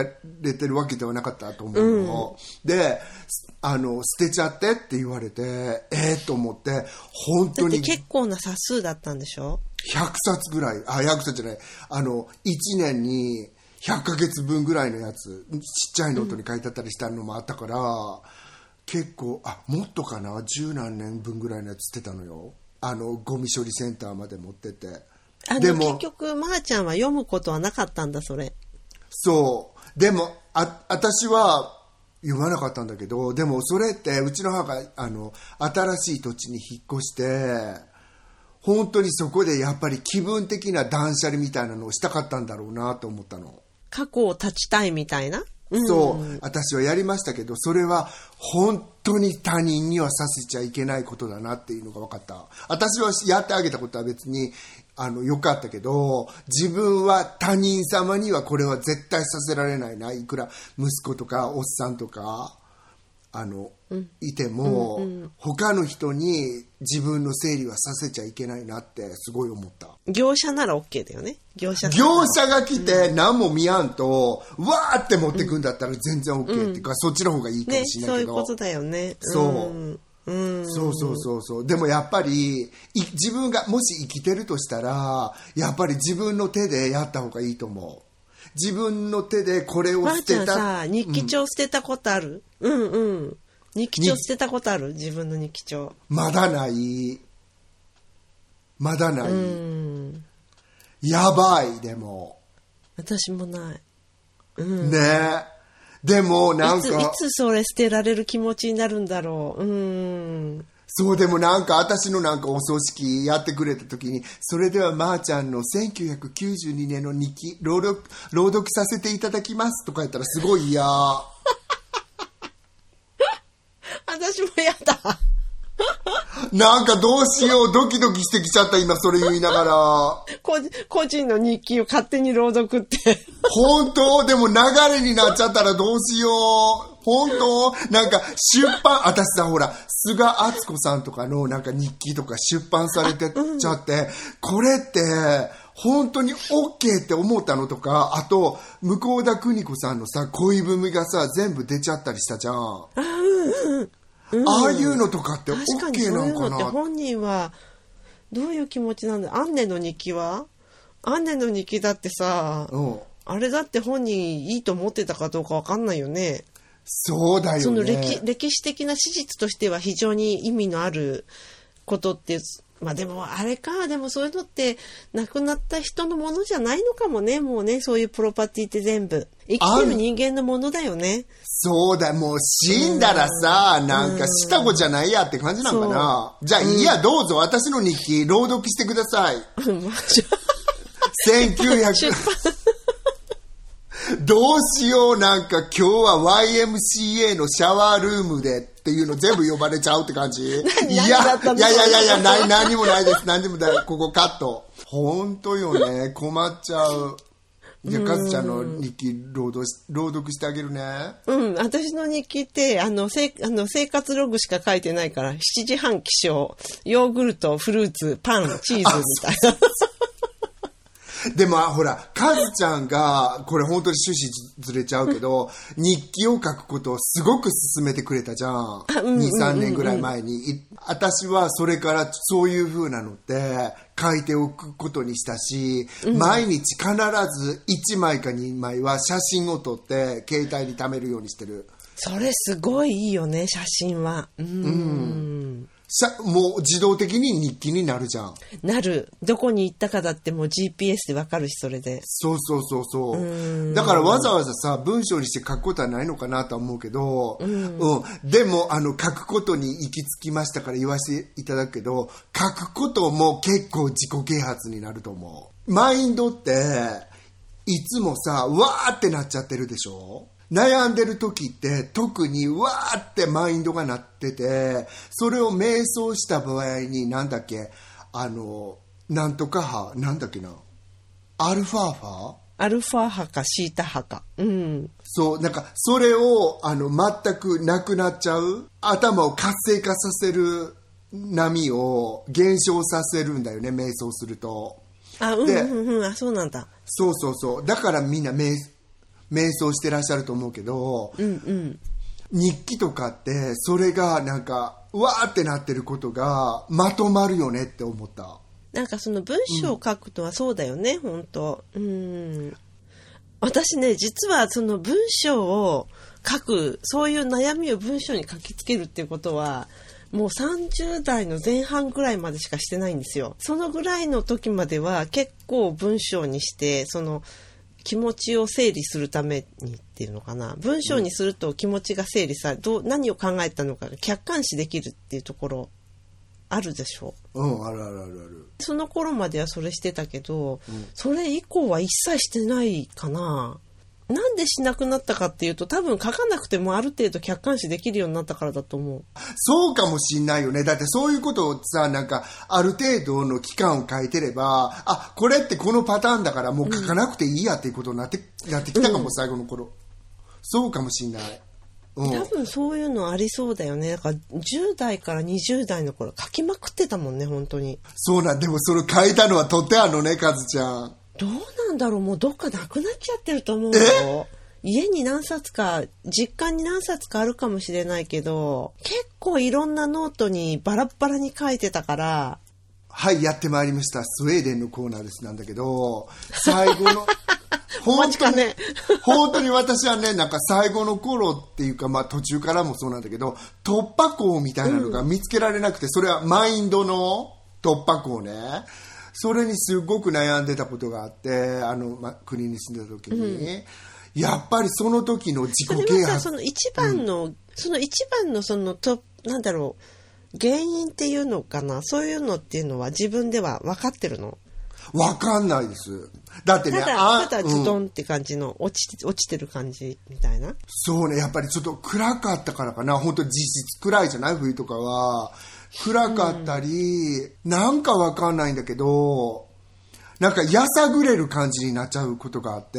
れてるわけではなかったと思うの。で、あの、捨てちゃってって言われて、えー、と思って、本当に結構な冊数だったんでしょ？100冊ぐらい、あ、100冊じゃない、あの、1年に100ヶ月分ぐらいのやつ、ちっちゃいノートに書いてあったりしたのもあったから、結構、あ、もっとかな、十何年分ぐらいのやつ捨てたのよ。あの、ゴミ処理センターまで持ってって。あの、結局、まー、ちゃんは読むことはなかったんだ、それ。そう。でも、あ、私は読まなかったんだけど、でもそれって、うちの母が、あの、新しい土地に引っ越して、本当にそこでやっぱり気分的な断捨離みたいなのをしたかったんだろうなと思ったの。過去を断ちたいみたいな？そう、私はやりましたけど、それは本当に他人にはさせちゃいけないことだなっていうのが分かった。私はやってあげたことは別に、あの、良かったけど、自分は他人様にはこれは絶対させられないな。いくら息子とかおっさんとか、あの、いても、他の人に自分の整理はさせちゃいけないなってすごい思った。業者なら OK だよね。業者業者が来て何も見やんと、わーって持ってくんだったら全然 OK っていうか、そっちの方がいいかねもし、れなそういいうけど。ことだよね。そううんうん。そうそうそうそう。でもやっぱり、い自分がもし生きてるとしたら、やっぱり自分の手でやった方がいいと思う。自分の手でこれを捨てた。ちゃんさ、日記帳捨てたことある、うん、うん日記帳捨てたことある？自分の日記帳。まだない。まだない。うん。やばい、でも。私もない。うん。ねえ。でもなんいつ、いか、つそれ捨てられる気持ちになるんだろう。うん。そうでもなんか私のなんかお葬式やってくれた時に、それではまーちゃんの1992年の日記、朗読、朗読させていただきますとか言ったらすごい嫌。[laughs] 私もやだ。[laughs] なんかどうしよう、ドキドキしてきちゃった今それ言いながら。個人の日記を勝手に朗読って。本当？でも流れになっちゃったらどうしよう。本当？なんか出版、私さ、ほら、菅敦子さんとかのなんか日記とか出版されてちゃって、これって、本当に OK って思ったのとか、あと、向田邦子さんのさ、恋文がさ、全部出ちゃったりしたじゃん。ああいうのとかって OK ないんかな？うのって本人はどういう気持ちなんだ？アンネの日記は？アンネの日記だってさ、うん。あれだって本人いいと思ってたかどうかわかんないよね。そうだよね。その歴歴史的な史実としては非常に意味のあることって、まあでもあれか、でもそういうのって亡くなった人のものじゃないのかもね、もうね、そういうプロパティって全部。生きてる人間のものだよね。そうだ、もう死んだらさ、なんかした子じゃないやって感じなのかな。じゃあ、いいや、どうぞ。私の日記朗読してください。まあじゃ1900、[laughs] どうしよう、なんか今日は YMCA のシャワールームでっていうの全部呼ばれちゃうって感じ？いや、いやいやいやいや、ない、何もないです。何にもない。ここカット。本当よね。困っちゃう。じゃあ、かずちゃんの日記朗読し朗読してあげるね。あうん、私の日記って、あの、せあの生活ログしか書いてないから、7時半起床、ヨーグルト、フルーツ、パン、チーズみたいな。[laughs] でも、あほら、カズちゃんが、これ本当に趣旨ずれちゃうけど、日記を書くことをすごく勧めてくれたじゃん。2、3年ぐらい前に。い私はそれからそういう風なのって書いておくことにしたし、毎日必ず1枚か2枚は写真を撮って携帯に貯めるようにしてる。それすごいいいよね、写真は。うん。しゃもう自動的に日記になるじゃん。なる。どこに行ったかだってもう GPS でわかるし、それで。そうそうそうそう。だからわざわざさ、文章にして書くことはないのかなとは思うけど、うん。でも、あの、書くことに行き着きましたから言わせていただくけど、書くことも結構自己啓発になると思う。マインドって、いつもさ、わーってなっちゃってるでしょ？悩んでる時って特にわーってマインドがなってて、それを瞑想した場合になんだっけ、あの、なんとか派、なんだっけな、アルファ波アルファ派かシータ派か。うん。そう、なんか、それを、あの、全くなくなっちゃう。頭を活性化させる波を減少させるんだよね、瞑想すると。あ、うんでうんうん、あ、そうなんだ。そうそうそう。だからみんな瞑瞑想してらっしゃると思うけど、うんうん。日記とかって、それがなんか、うわーってなってることが、まとまるよねって思った。なんかその文章を書くとはそうだよね、本当うん。私ね、実はその文章を書く、そういう悩みを文章に書きつけるっていうことは、もう30代の前半ぐらいまでしかしてないんですよ。そのぐらいの時までは結構文章にして、その気持ちを整理するためにっていうのかな。文章にすると気持ちが整理され、どう、何を考えたのかが客観視できるっていうところあるでしょ？う。うん、あるあるあるある。その頃まではそれしてたけど、それ以降は一切してないかな。なんでしなくなったかっていうと、多分書かなくてもある程度客観視できるようになったからだと思う。そうかもしんないよね。だってそういうことをさ、なんか、ある程度の期間を書いてれば、あ、これってこのパターンだからもう書かなくていいやっていうことになって、なってきたかも、最後の頃。そうかもしんない。うん。多分そういうのありそうだよね。だから10代から20代の頃書きまくってたもんね、本当に。そうなん、でもそれ書いたのはとってあのね、カズちゃん。どうなんだろうもうどっかなくなっちゃってると思うよ。家に何冊か、実家に何冊かあるかもしれないけど、結構いろんなノートにバラッバラに書いてたから、はい、やってまいりました。スウェーデンのコーナーですなんだけど、最後の、[laughs] お待ちかね本当に私はね、なんか最後の頃っていうか、まあ途中からもそうなんだけど、突破口みたいなのが見つけられなくて、それはマインドの突破口ね。それにすごく悩んでたことがあって、あの、ま、国に住んでた時に、やっぱりその時の自そ己啓発その一番の、その一番のそのと、なんだろう、原因っていうのかな、そういうのっていうのは自分では分かってるの？わかんないです。だってね、ただ、あただズうんドンって感じの、落ちて、落ちてる感じみたいな？そうね、やっぱりちょっと暗かったからかな。本当実質暗いじゃない？冬とかは。暗かったり、なんかわかんないんだけど、なんかやさぐれる感じになっちゃうことがあって。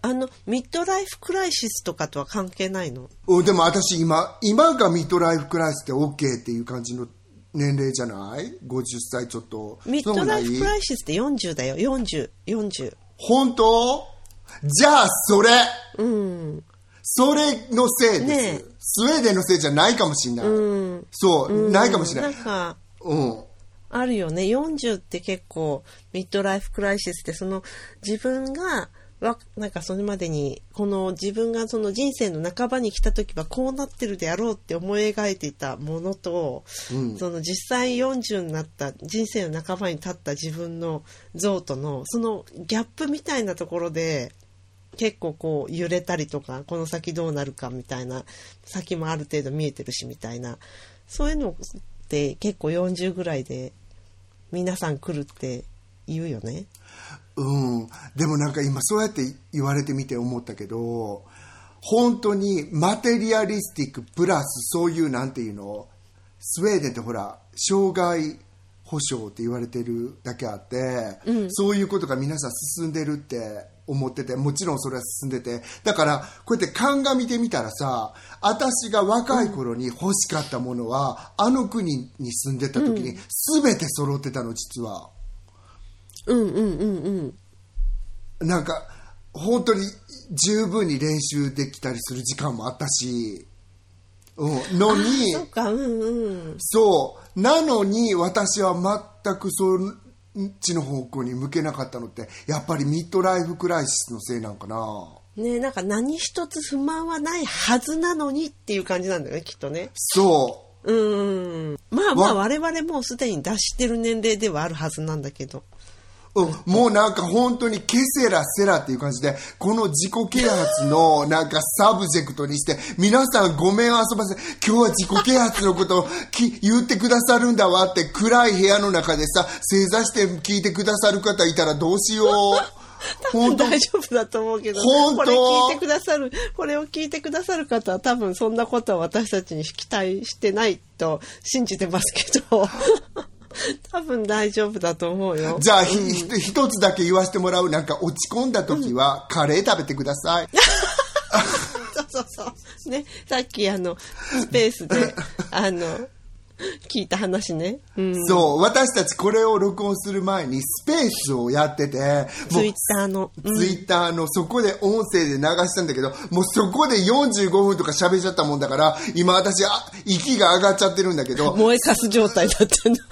あの、ミッドライフクライシスとかとは関係ないの？うんでも私今、今がミッドライフクライシスって OK っていう感じの年齢じゃない ?50 歳ちょっと。ミッドライフクライシスって40だよ、40、40。本当？じゃあそれうん。それのせいです。ねえスウェーデンのせいじゃないかもしれない。うん。そう、ないかもしれな。ないんか、うん。あるよね。40って結構、ミッドライフクライシスって、その、自分が、わなんかそれまでに、この自分がその人生の半ばに来た時はこうなってるであろうって思い描いていたものと、うんその実際40になった、人生の半ばに立った自分の像との、そのギャップみたいなところで、結構こう揺れたりとか、この先どうなるかみたいな、先もある程度見えてるしみたいな、そういうのって結構40ぐらいで皆さん来るって言うよね？うん、でもなんか今そうやって言われてみて思ったけど本当にマテリアリスティックプラスそういうなんていうのスウェーデンってほら障害保障って言われてるだけあって、そういうことが皆さん進んでるって思っててもちろんそれは進んでてだからこうやって鑑みてみたらさ私が若い頃に欲しかったものは、あの国に住んでた時に全て揃ってたの実は。うんうんうんうん。なんか本当に十分に練習できたりする時間もあったし、うん、のにそっか、うんうん。そうなのに私は全くそっちの方向に向けなかったのってやっぱりミッドライフクライシスのせいなんかなねなんか何一つ不満はないはずなのにっていう感じなんだよね、きっとね。そううん。まあまあわ我々もうすでに脱してる年齢ではあるはずなんだけど。うん、もうなんか本当にケセラセラっていう感じで、この自己啓発のなんか subject にして、皆さんごめん遊ばせ、今日は自己啓発のことをき言ってくださるんだわって暗い部屋の中でさ、正座して聞いてくださる方いたらどうしよう。本当大丈夫だと思うけど、本当。これ聞いてくださる、これを聞いてくださる方は多分そんなことは私たちに期待してないと信じてますけど、[laughs] 多分大丈夫だと思うよ。じゃあ、ひひ一つだけ言わせてもらう。なんか落ち込んだ時は、カレー食べてください。[laughs] そうそうそう。ね、さっきあの、スペースで、あの、[laughs] 聞いた話ね。うん。そう、私たちこれを録音する前にスペースをやってて、ツイッターの。うんツイッターのそこで音声で流したんだけど、もうそこで45分とか喋っちゃったもんだから、今私、あ、息が上がっちゃってるんだけど、燃えかす状態だったの。[laughs]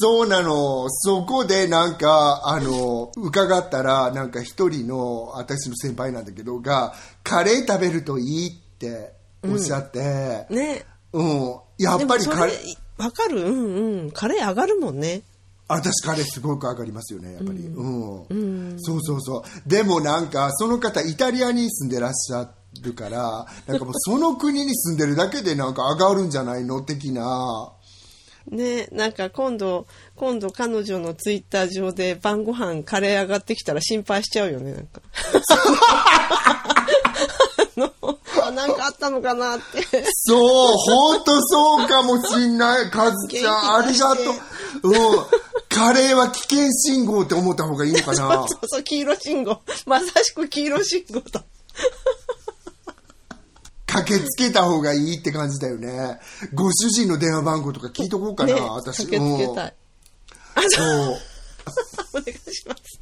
そうなの、そこでなんか、あの、伺ったら、なんか一人の、私の先輩なんだけど、が、カレー食べるといいっておっしゃって、ね。うん、やっぱりカレー、れ、わかる？うんうん。カレー上がるもんね。私カレーすごく上がりますよねやっぱり。うん、そうそうそう。でもなんかその方イタリアに住んでらっしゃるからなんかもうその国に住んでるだけでなんか上がるんじゃないの的な。ね、なんか今度、今度彼女のツイッター上で晩ご飯カレー上がってきたら心配しちゃうよね、なんか。[laughs] あのあなんかあったのかなって。そう本当そうかもしんないカズちゃんありがとううんカレーは危険信号って思った方がいいのかな [laughs] そうそう、黄色信号。まさしく黄色信号だ。駆けつけた方がいいって感じだよねご主人の電話番号とか聞いとこうかな、ね、私駆けつけたい。うんそう [laughs] お願いします。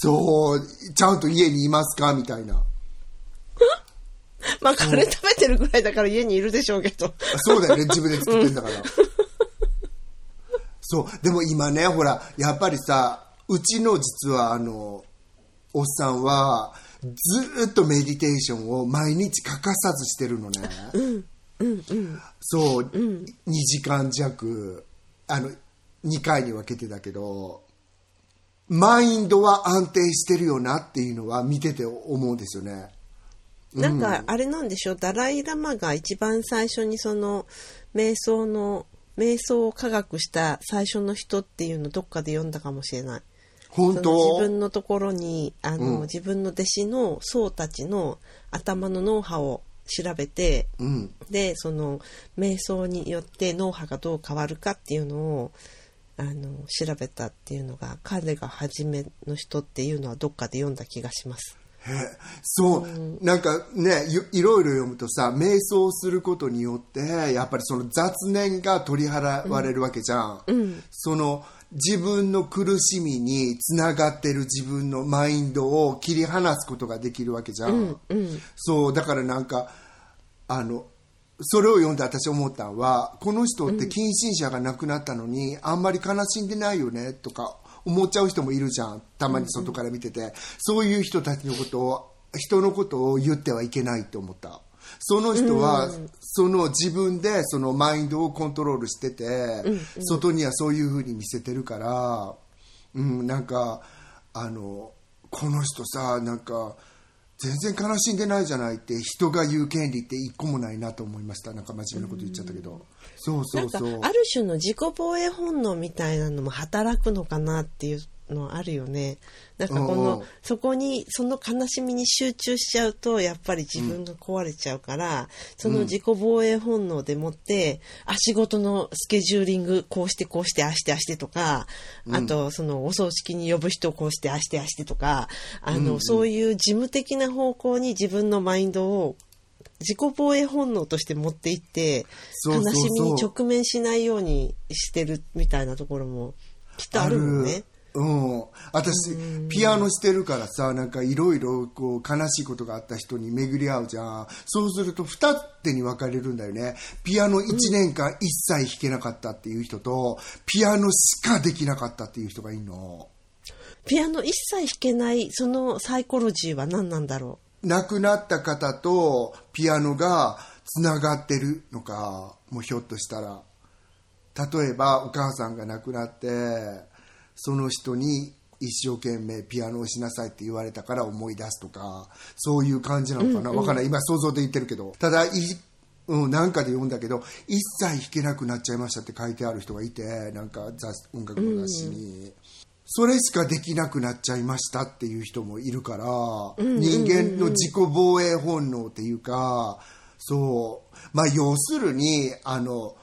そう、ちゃんと家にいますか？みたいな。まあ、カレー食べてるぐらいだから家にいるでしょうけど。そうだよね、自分で作ってんだから。そう、でも今ね、ほら、やっぱりさ、うちの実はあの、おっさんは、ずーっとメディテーションを毎日欠かさずしてるのね。そう、2時間弱、あの、2回に分けてだけど、マインドは安定してるよなっていうのは見てて思うんですよね。なんか、あれなんでしょう、ダライ・ラマが一番最初にその、瞑想の、瞑想を科学した最初の人っていうのどっかで読んだかもしれない。本当？自分のところにあの、うん自分の弟子の僧たちの頭の脳波を調べて、うん。でその瞑想によって脳波がどう変わるかっていうのをあの調べたっていうのが彼が初めの人っていうのはどっかで読んだ気がします。そう、なんかねいいろいろ読むとさ瞑想することによってやっぱりその雑念が取り払われるわけじゃん、その自分の苦しみにつながってる自分のマインドを切り離すことができるわけじゃん、そう。だからなんかあのそれを読んで私思ったのはこの人って近親者が亡くなったのに、あんまり悲しんでないよねとか思っちゃう人もいるじゃん。たまに外から見てて、そういう人たちのことを人のことを言ってはいけないと思った。その人は、その自分でそのマインドをコントロールしてて、外にはそういうふうに見せてるから、うん、なんかあのこの人さなんか全然悲しんでないじゃないって人が言う権利って一個もないなと思いました。なんか真面目なこと言っちゃったけど、そうそなんかうそうある種の自己防衛本能みたいなのも働くのかなっていうのあるよね。なんかこうんうん。のそこにその悲しみに集中しちゃうとやっぱり自分が壊れちゃうから、その自己防衛本能でもって、あ仕事のスケジューリングこうしてこうしてああしてああしてとか、あとそのお葬式に呼ぶ人をこうしてああしてああしてとかあの、そういう事務的な方向に自分のマインドを自己防衛本能として持っていって悲しみに直面しないようにしてるみたいなところもきっとあるもんね。うん、私ピアノしてるからさなんかいろいろこう悲しいことがあった人に巡り合うじゃん。そうすると二手に分かれるんだよね。ピアノ1年間一切弾けなかったっていう人と、ピアノしかできなかったっていう人がいるの。ピアノ一切弾けないそのサイコロジーは何なんだろ亡くなった方とピアノがつながってるのかもうひょっとしたら。例えばお母さんが亡くなってその人に一生懸命ピアノをしなさいって言われたから思い出すとかそういう感じなのかな、わかんない。今想像で言ってるけど。ただいうん、なんかで読んだけど一切弾けなくなっちゃいましたって書いてある人がいてなんか雑音楽の雑誌に、それしかできなくなっちゃいましたっていう人もいるから、人間の自己防衛本能っていうかそう。まあ要するにあの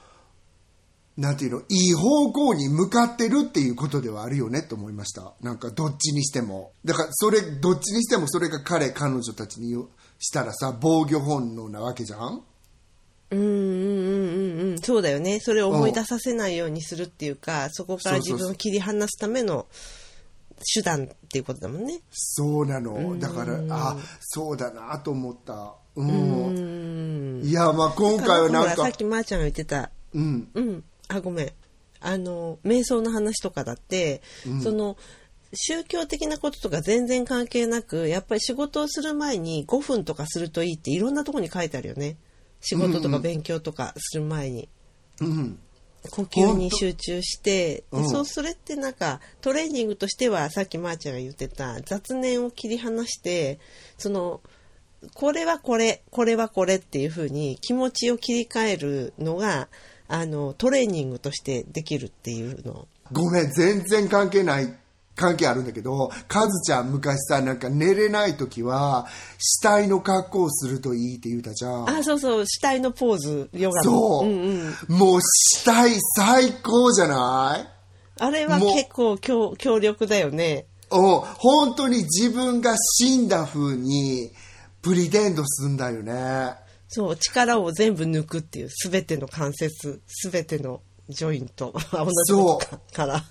なんていうのいい方向に向かってるっていうことではあるよねと思いました。なんかどっちにしても。だからそれどっちにしてもそれが彼彼女たちにしたらさ防御本能なわけじゃんう。うんうんうんうんうん。そうだよね。それを思い出させないようにするっていうか、そこから自分を切り離すための手段っていうことだもんね。そうなの。だからあそうだなと思った。うん。うん。いやまあ今回はなんか。さっきまーちゃんが言ってた。うん。うん、あごめん。あの瞑想の話とかだって、その宗教的なこととか全然関係なくやっぱり仕事をする前に5分とかするといいっていろんなところに書いてあるよね仕事とか勉強とかする前に。うん呼吸に集中して、うん。でそうそれってなんかトレーニングとしてはさっきまーちゃんが言ってた雑念を切り離してそのこれはこれこれはこれっていうふうに気持ちを切り替えるのがあのトレーニングとしてできるっていうの。ごめん全然関係ない関係あるんだけどカズちゃん昔さなんか寝れない時は死体の格好をするといいって言うたじゃん。あそうそう。死体のポーズ。ヨガの。そう、んうん、もう死体最高じゃない？あれは結構強強力だよね。お本当に自分が死んだ風にプリテンドすんだよね。そう力を全部抜くっていう全ての関節全てのジョイント。[laughs] 同じから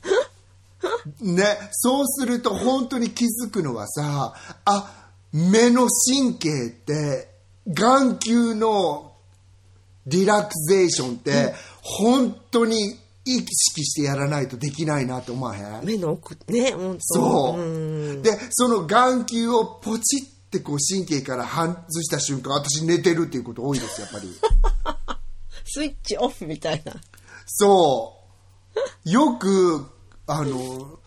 ねそうすると本当に気づくのはさあ目の神経って眼球のリラクゼーションって、本当に意識してやらないとできないなと思わへん？目の奥ね本当。そう、ん。でその眼球をポチってこう神経から外した瞬間私寝てるっていうこと多いですやっぱり。[laughs] スイッチオフみたいな。そう。よくあの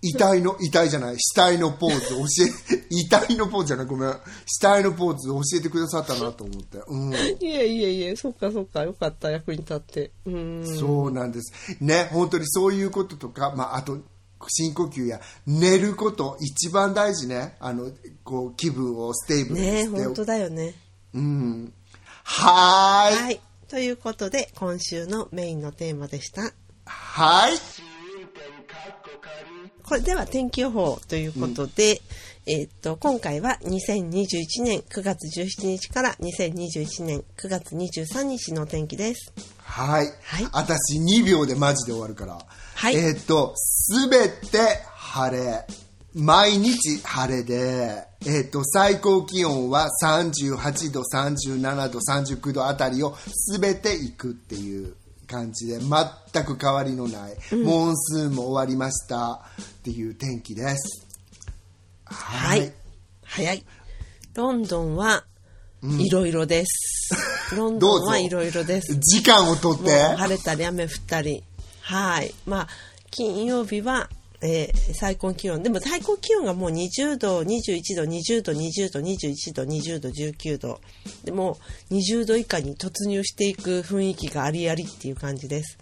遺体の遺体じゃない死体のポーズ教え [laughs] 遺体のポーズじゃないごめん死体のポーズ教えてくださったなと思ってうんいえいえいえそっかそっかよかった役に立ってうんそうなんです。ね、本当にそういうこととか、まあ、あと、深呼吸や寝ること、一番大事ね。あの、こう、気分を stable にねして。本当だよねうん。はーい。はいということで今週のメインのテーマでしたはい。これでは天気予報ということで、えーっと今回は2021年9月17日から2021年9月23日の天気です。はい。はい。私2秒でマジで終わるから。はい。えーっと、すべて晴れ。毎日晴れで、えーっと、最高気温は38度、37度、39度あたりをすべて行くっていう感じで、全く変わりのない、モンスーンも終わりました。っていう天気です。はい、早い。ロンドンはいろいろです、[laughs] ロンドンはいろいろです。時間をとって、晴れたり雨降ったり。はい。まあ金曜日は、えー最高気温。でも最高気温がもう20度21度20度20度21度20度19度。でも20度以下に突入していく雰囲気がありありっていう感じです。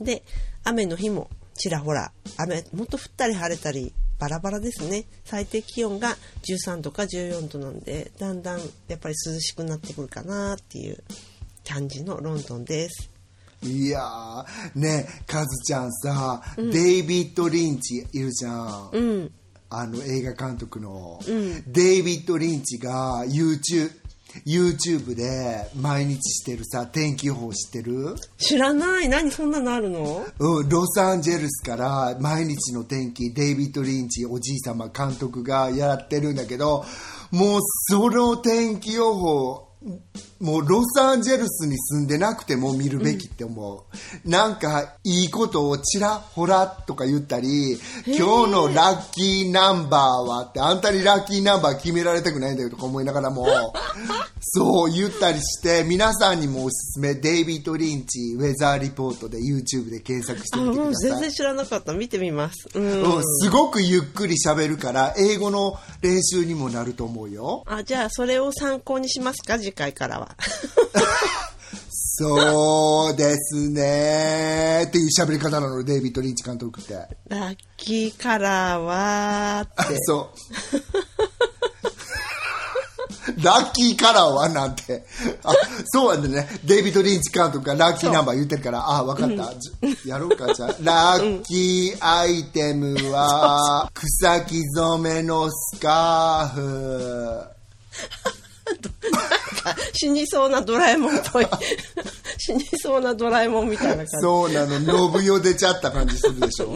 で雨の日もちらほら雨もっと降ったり晴れたりバラバラですね。最低気温が13度か14度なんでだんだんやっぱり涼しくなってくるかなっていう感じのロンドンです。いやー、ねカズちゃんさ、デイビッド・リンチいるじゃん。うん。あの映画監督の、デイビッド・リンチが YouTube, YouTube で毎日してるさ天気予報知ってる、知らない。何そんなのあるの？うん、ロサンゼルスから毎日の天気デイビッド・リンチおじい様監督がやってるんだけどもうその天気予報もうロサンゼルスに住んでなくても見るべきって思う、なんかいいことをちらほらとか言ったり今日のラッキーナンバーはってあんたにラッキーナンバー決められたくないんだよとか思いながらも [laughs] そう言ったりして皆さんにもおすすめデイビッド・リンチウェザーリポートで YouTube で検索してあみてください。全然知らなかった。見てみます。うん、うん、すごくゆっくり喋るから英語の練習にもなると思うよ。あじゃあそれを参考にしますか次回からはそうですね。っていう喋り方なのデイビッド・リンチ監督って。ラッキーカラーはーって。そう。ラッキーカラーはなんて。あそうなんだね。デイビッド・リンチ監督がラッキーナンバー言ってるから。あ分かった、じやろうかじゃあ。[laughs] ラッキーアイテムは草木染めのスカーフ [laughs] 死にそうなドラえもんっぽい [laughs] 死にそうなドラえもんみたいな感じそうなの、信代出ちゃった感じするでしょ。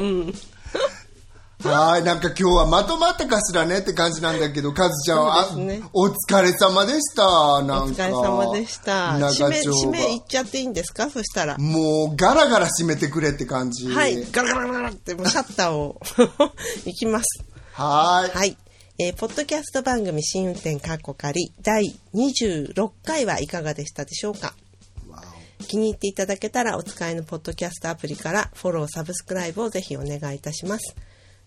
はい、なんか今日はまとまったかしらねって感じなんだけど、カズちゃんは、ねあお疲れ様でした。なんかお疲れ様でした締め締めいっ場。ちゃっていいんですか？そしたらもうガラガラ閉めてくれって感じ。はいガラガラガラガラってもうシャッターをいきますはい。はい。えーポッドキャスト番組新運転カッコ仮第26回はいかがでしたでしょうか？わ気に入っていただけたらお使いのポッドキャストアプリからフォロー、サブスクライブをぜひお願いいたします。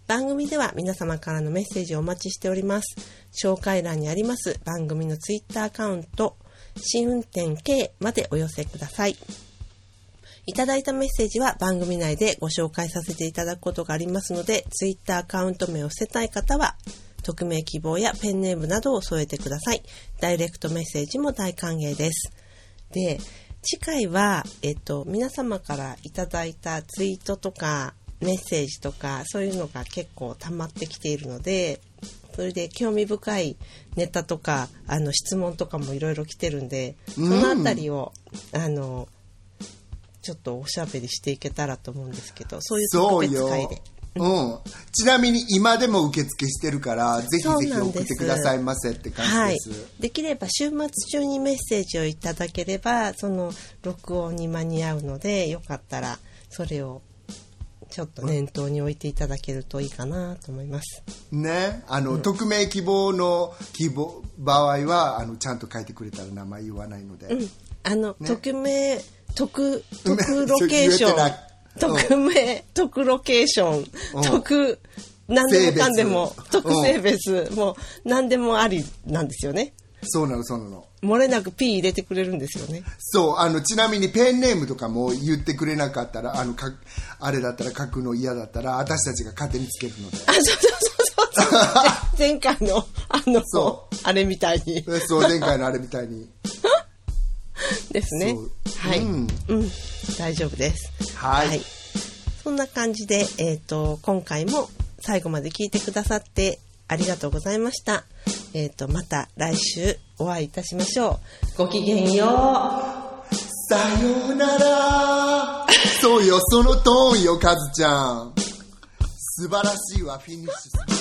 番組では皆様からのメッセージをお待ちしております。紹介欄にあります番組のツイッターアカウント、新運転 K までお寄せください。いただいたメッセージは番組内でご紹介させていただくことがありますので、ツイッターアカウント名を捨てたい方は、匿名希望やペンネームなどを添えてください。ダイレクトメッセージも大歓迎です。で、次回は、えっと、皆様からいただいたツイートとか、メッセージとか、そういうのが結構溜まってきているので、それで興味深いネタとか、あの、質問とかもいろいろ来てるんで、そのあたりを、あの、ちょっとおしゃべりしていけたらと思うんですけど、そういう特別会で。うん。ちなみに今でも受付してるから、ぜひぜひ送ってくださいませって感はいじです。。できれば週末中にメッセージをいただければ、その録音に間に合うので、よかったらそれをちょっと念頭に置いていただけるといいかなと思います。ね。あの、匿名希望の希望、場合は、あの、ちゃんと書いてくれたら名前言わないので。あの、匿名、特、[laughs] うん特ロケーション。匿名、特ロケーションうん、特、何でもかんでも特性別、もう何でもありなんですよね。そうなの、そうなの。漏れなく P 入れてくれるんですよね。そう、あの、ちなみにペンネームとかも言ってくれなかったら、あの、か、あれだったら書くの嫌だったら、私たちが勝手につけるので。あ、そうそうそうそう。[laughs] 前回の、あのそ、あれみたいに。そう、前回のあれみたいに。[laughs] [laughs] ですね。はい。ううんん。大丈夫です。はいそんな感じで、えっ、と、今回も最後まで聞いてくださってありがとうございました。えっ、と、また来週お会いいたしましょう。ごきげんよう。さようならそうよ、そのトーンよ、カズちゃん。素晴らしいわ、フィニッシュ。